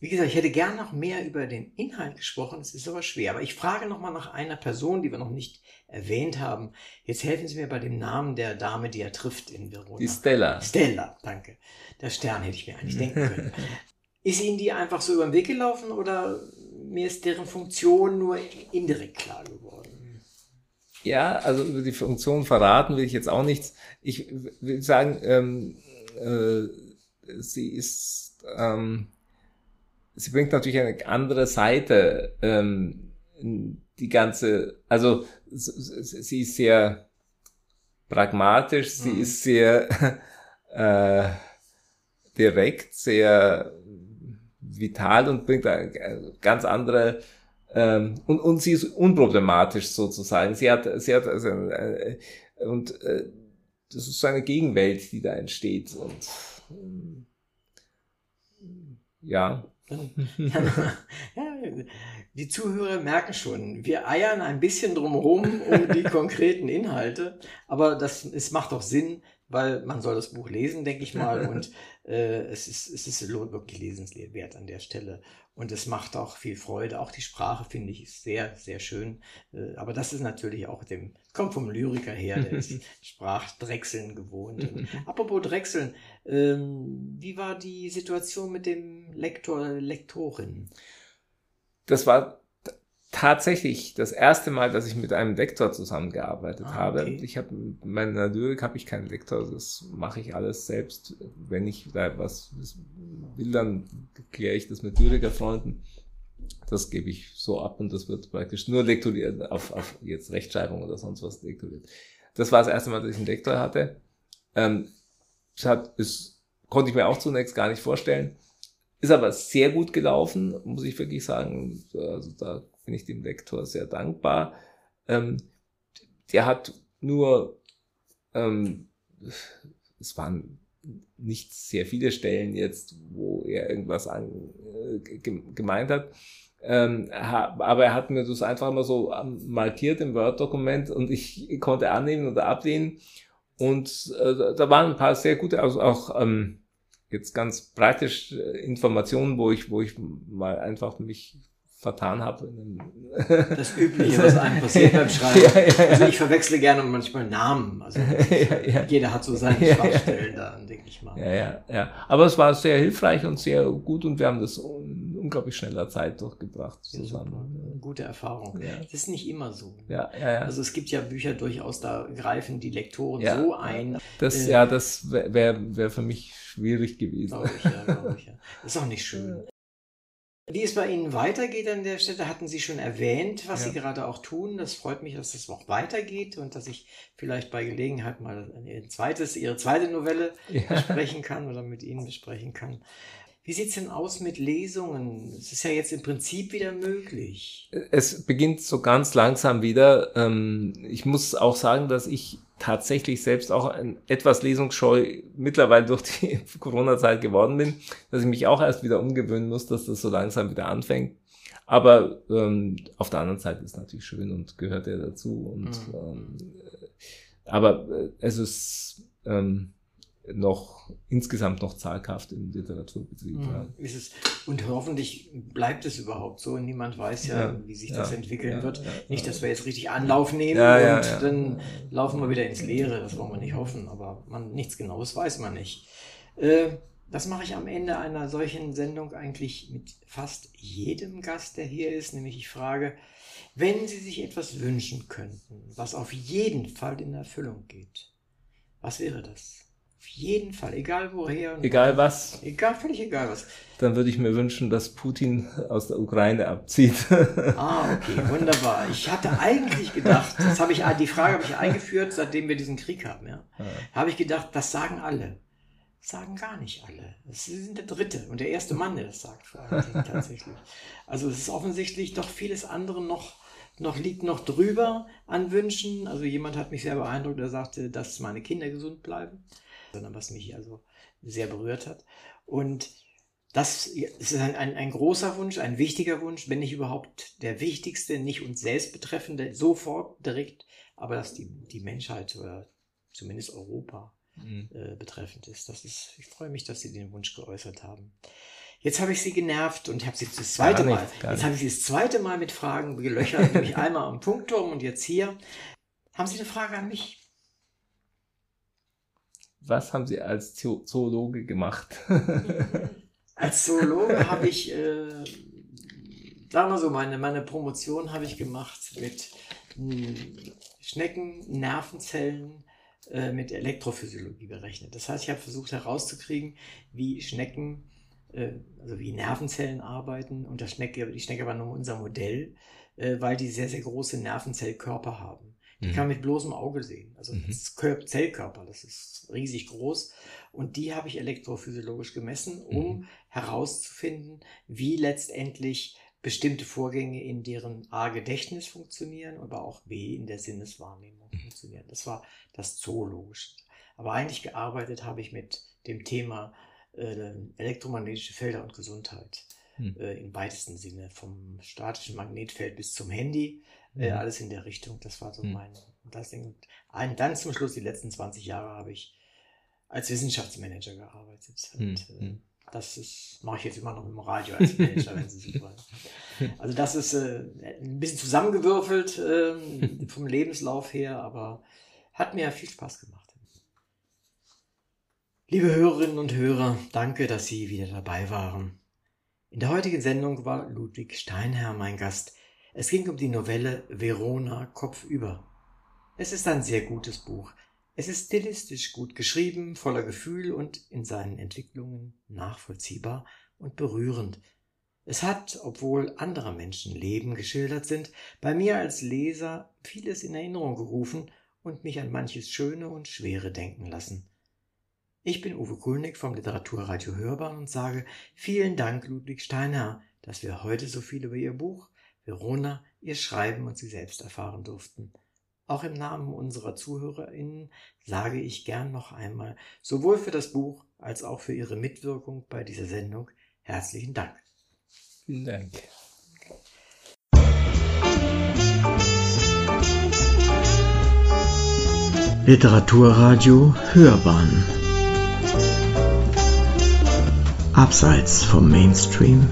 wie gesagt, ich hätte gern noch mehr über den Inhalt gesprochen, es ist aber schwer. Aber ich frage noch mal nach einer Person, die wir noch nicht erwähnt haben. Jetzt helfen Sie mir bei dem Namen der Dame, die er trifft in Verona. Die Stella. Stella, danke. Der Stern hätte ich mir eigentlich denken können. ist Ihnen die einfach so über den Weg gelaufen oder mir ist deren Funktion nur indirekt klar geworden? Ja, also über die Funktion verraten will ich jetzt auch nichts. Ich will sagen, ähm, äh, sie ist... Ähm, sie bringt natürlich eine andere Seite, ähm, die ganze, also sie ist sehr pragmatisch, sie mhm. ist sehr äh, direkt, sehr vital und bringt eine ganz andere ähm, und, und sie ist unproblematisch sozusagen. Sie hat, sie hat also, äh, und äh, das ist so eine Gegenwelt, die da entsteht und äh, ja. die Zuhörer merken schon, wir eiern ein bisschen drumherum um die konkreten Inhalte, aber das, es macht doch Sinn, weil man soll das Buch lesen, denke ich mal, und äh, es ist, es ist wirklich lesenswert an der Stelle. Und es macht auch viel Freude. Auch die Sprache finde ich sehr, sehr schön. Äh, aber das ist natürlich auch dem, kommt vom Lyriker her, der ist Sprachdrechseln gewohnt. Und apropos Drechseln, ähm, wie war die Situation mit dem Lektor, Lektorin? Das war tatsächlich das erste Mal, dass ich mit einem Lektor zusammengearbeitet ah, habe. Okay. Ich habe meiner Lyrik habe ich keinen Lektor, das mache ich alles selbst. Wenn ich da was will, dann kläre ich das mit Lyrikerfreunden. Das gebe ich so ab und das wird praktisch nur lektoriert, auf, auf jetzt Rechtschreibung oder sonst was lektoriert. Das war das erste Mal, dass ich einen Lektor hatte. Ähm, das hat, ist, konnte ich mir auch zunächst gar nicht vorstellen. Ist aber sehr gut gelaufen, muss ich wirklich sagen. Also da bin ich dem Lektor sehr dankbar. Ähm, der hat nur, ähm, es waren nicht sehr viele Stellen jetzt, wo er irgendwas an, äh, gemeint hat. Ähm, aber er hat mir das einfach mal so markiert im Word-Dokument und ich konnte annehmen oder ablehnen. Und äh, da waren ein paar sehr gute, also auch ähm, jetzt ganz praktisch Informationen, wo ich, wo ich mal einfach mich vertan habe. das Übliche, was einem passiert beim Schreiben. Ja, ja, also ich verwechsle gerne manchmal Namen. Also jeder hat so seine Schwachstellen da, denke ich mal. Ja, ja, ja. Aber es war sehr hilfreich und sehr gut und wir haben das unglaublich schneller Zeit durchgebracht Ja, zusammen. Gute Erfahrung. Ja. Das ist nicht immer so. Ja, ja, ja. Also es gibt ja Bücher durchaus, da greifen die Lektoren Ja. so ein. das, äh, ja, das wäre wär, wär für mich schwierig gewesen. Glaube ich, ja, glaube ich, ja. Ist auch nicht schön. Wie es bei Ihnen weitergeht an der Stelle, hatten Sie schon erwähnt, was Ja. Sie gerade auch tun. Das freut mich, dass es auch weitergeht und dass ich vielleicht bei Gelegenheit mal Ihr zweites, Ihre zweite Novelle Ja. besprechen kann oder mit Ihnen besprechen kann. Wie sieht's denn aus mit Lesungen? Es ist ja jetzt im Prinzip wieder möglich. Es beginnt so ganz langsam wieder. Ähm, Ich muss auch sagen, dass ich tatsächlich selbst auch ein etwas lesungsscheu mittlerweile durch die Corona-Zeit geworden bin, dass ich mich auch erst wieder umgewöhnen muss, dass das so langsam wieder anfängt. Aber ähm, auf der anderen Seite ist es natürlich schön und gehört ja dazu. Und, Mhm. ähm, äh, aber äh, es ist ähm, noch insgesamt noch zaghaft im Literaturbetrieb. Ja. Mhm. Ist es, und hoffentlich bleibt es überhaupt so. Niemand weiß ja, Ja, wie sich ja, das entwickeln ja, wird. ja, Nicht, ja. dass wir jetzt richtig Anlauf nehmen Ja, ja, und ja. dann laufen wir wieder ins Leere. Das wollen wir nicht hoffen, aber man, nichts Genaues weiß man nicht. Äh, das mache ich am Ende einer solchen Sendung eigentlich mit fast jedem Gast, der hier ist. Nämlich ich frage, wenn Sie sich etwas wünschen könnten, was auf jeden Fall in Erfüllung geht, was wäre das? Auf jeden Fall, egal woher. Und Egal was, Egal, völlig egal was. dann würde ich mir wünschen, dass Putin aus der Ukraine abzieht. Ah, okay, wunderbar. Ich hatte eigentlich gedacht, das habe ich, die Frage habe ich eingeführt, seitdem wir diesen Krieg haben, ja. Habe ich gedacht, das sagen alle. Das sagen gar nicht alle. Sie sind der Dritte und der erste Mann, der das sagt, tatsächlich. Also es ist offensichtlich doch vieles andere noch, noch liegt noch drüber an Wünschen. Also jemand hat mich sehr beeindruckt, der sagte, dass meine Kinder gesund bleiben, sondern was mich also sehr berührt hat. Und das ist ein, ein, ein großer Wunsch, ein wichtiger Wunsch, wenn nicht überhaupt der wichtigste, nicht uns selbst betreffende, sofort direkt, aber dass die, die Menschheit oder zumindest Europa Mhm. äh, betreffend ist. Das ist. Ich freue mich, dass Sie den Wunsch geäußert haben. Jetzt habe ich Sie genervt und habe Sie das zweite nicht, Mal. Jetzt habe ich Sie das zweite Mal mit Fragen gelöchert, nämlich einmal am Punkturm und jetzt hier. Haben Sie eine Frage an mich? Was haben Sie als Zo- Zoologe gemacht? Als Zoologe habe ich, äh, sagen wir so, meine, meine Promotion habe ich gemacht mit mh, Schnecken, Nervenzellen, äh, mit Elektrophysiologie berechnet. Das heißt, ich habe versucht herauszukriegen, wie Schnecken, äh, also wie Nervenzellen arbeiten. Und das Schnecke, die Schnecke war nur unser Modell, äh, weil die sehr, sehr große Nervenzellkörper haben. Die Mhm. kann man mit bloßem Auge sehen. Also Mhm. das Zellkörper, das ist riesig groß. Und die habe ich elektrophysiologisch gemessen, um herauszufinden, wie letztendlich bestimmte Vorgänge in deren A Gedächtnis funktionieren, aber auch B in der Sinneswahrnehmung funktionieren. Das war das Zoologische. Aber eigentlich gearbeitet habe ich mit dem Thema äh, elektromagnetische Felder und Gesundheit Hm. äh, im weitesten Sinne, vom statischen Magnetfeld bis zum Handy, äh, Mhm. alles in der Richtung. Das war so Mhm. mein das Ding. Und dann zum Schluss, die letzten 20 Jahre, habe ich als Wissenschaftsmanager gearbeitet. Und, Mhm. äh, das ist, mache ich jetzt immer noch im Radio als Manager, wenn Sie so wollen. Also das ist äh, ein bisschen zusammengewürfelt ähm, vom Lebenslauf her, aber hat mir viel Spaß gemacht. Liebe Hörerinnen und Hörer, danke, dass Sie wieder dabei waren. In der heutigen Sendung war Ludwig Steinherr mein Gast. Es ging um die Novelle Verona Kopfüber. Es ist ein sehr gutes Buch. Es ist stilistisch gut geschrieben, voller Gefühl und in seinen Entwicklungen nachvollziehbar und berührend. Es hat, obwohl anderer Menschen Leben geschildert sind, bei mir als Leser vieles in Erinnerung gerufen und mich an manches Schöne und Schwere denken lassen. Ich bin Uwe Kulnig vom Literaturradio Hörbahn und sage vielen Dank, Ludwig Steiner, dass wir heute so viel über Ihr Buch, Verona, Ihr Schreiben und Sie selbst erfahren durften. Auch im Namen unserer ZuhörerInnen sage ich gern noch einmal, sowohl für das Buch als auch für Ihre Mitwirkung bei dieser Sendung herzlichen Dank. Vielen Dank. Literaturradio Hörbahn Abseits vom Mainstream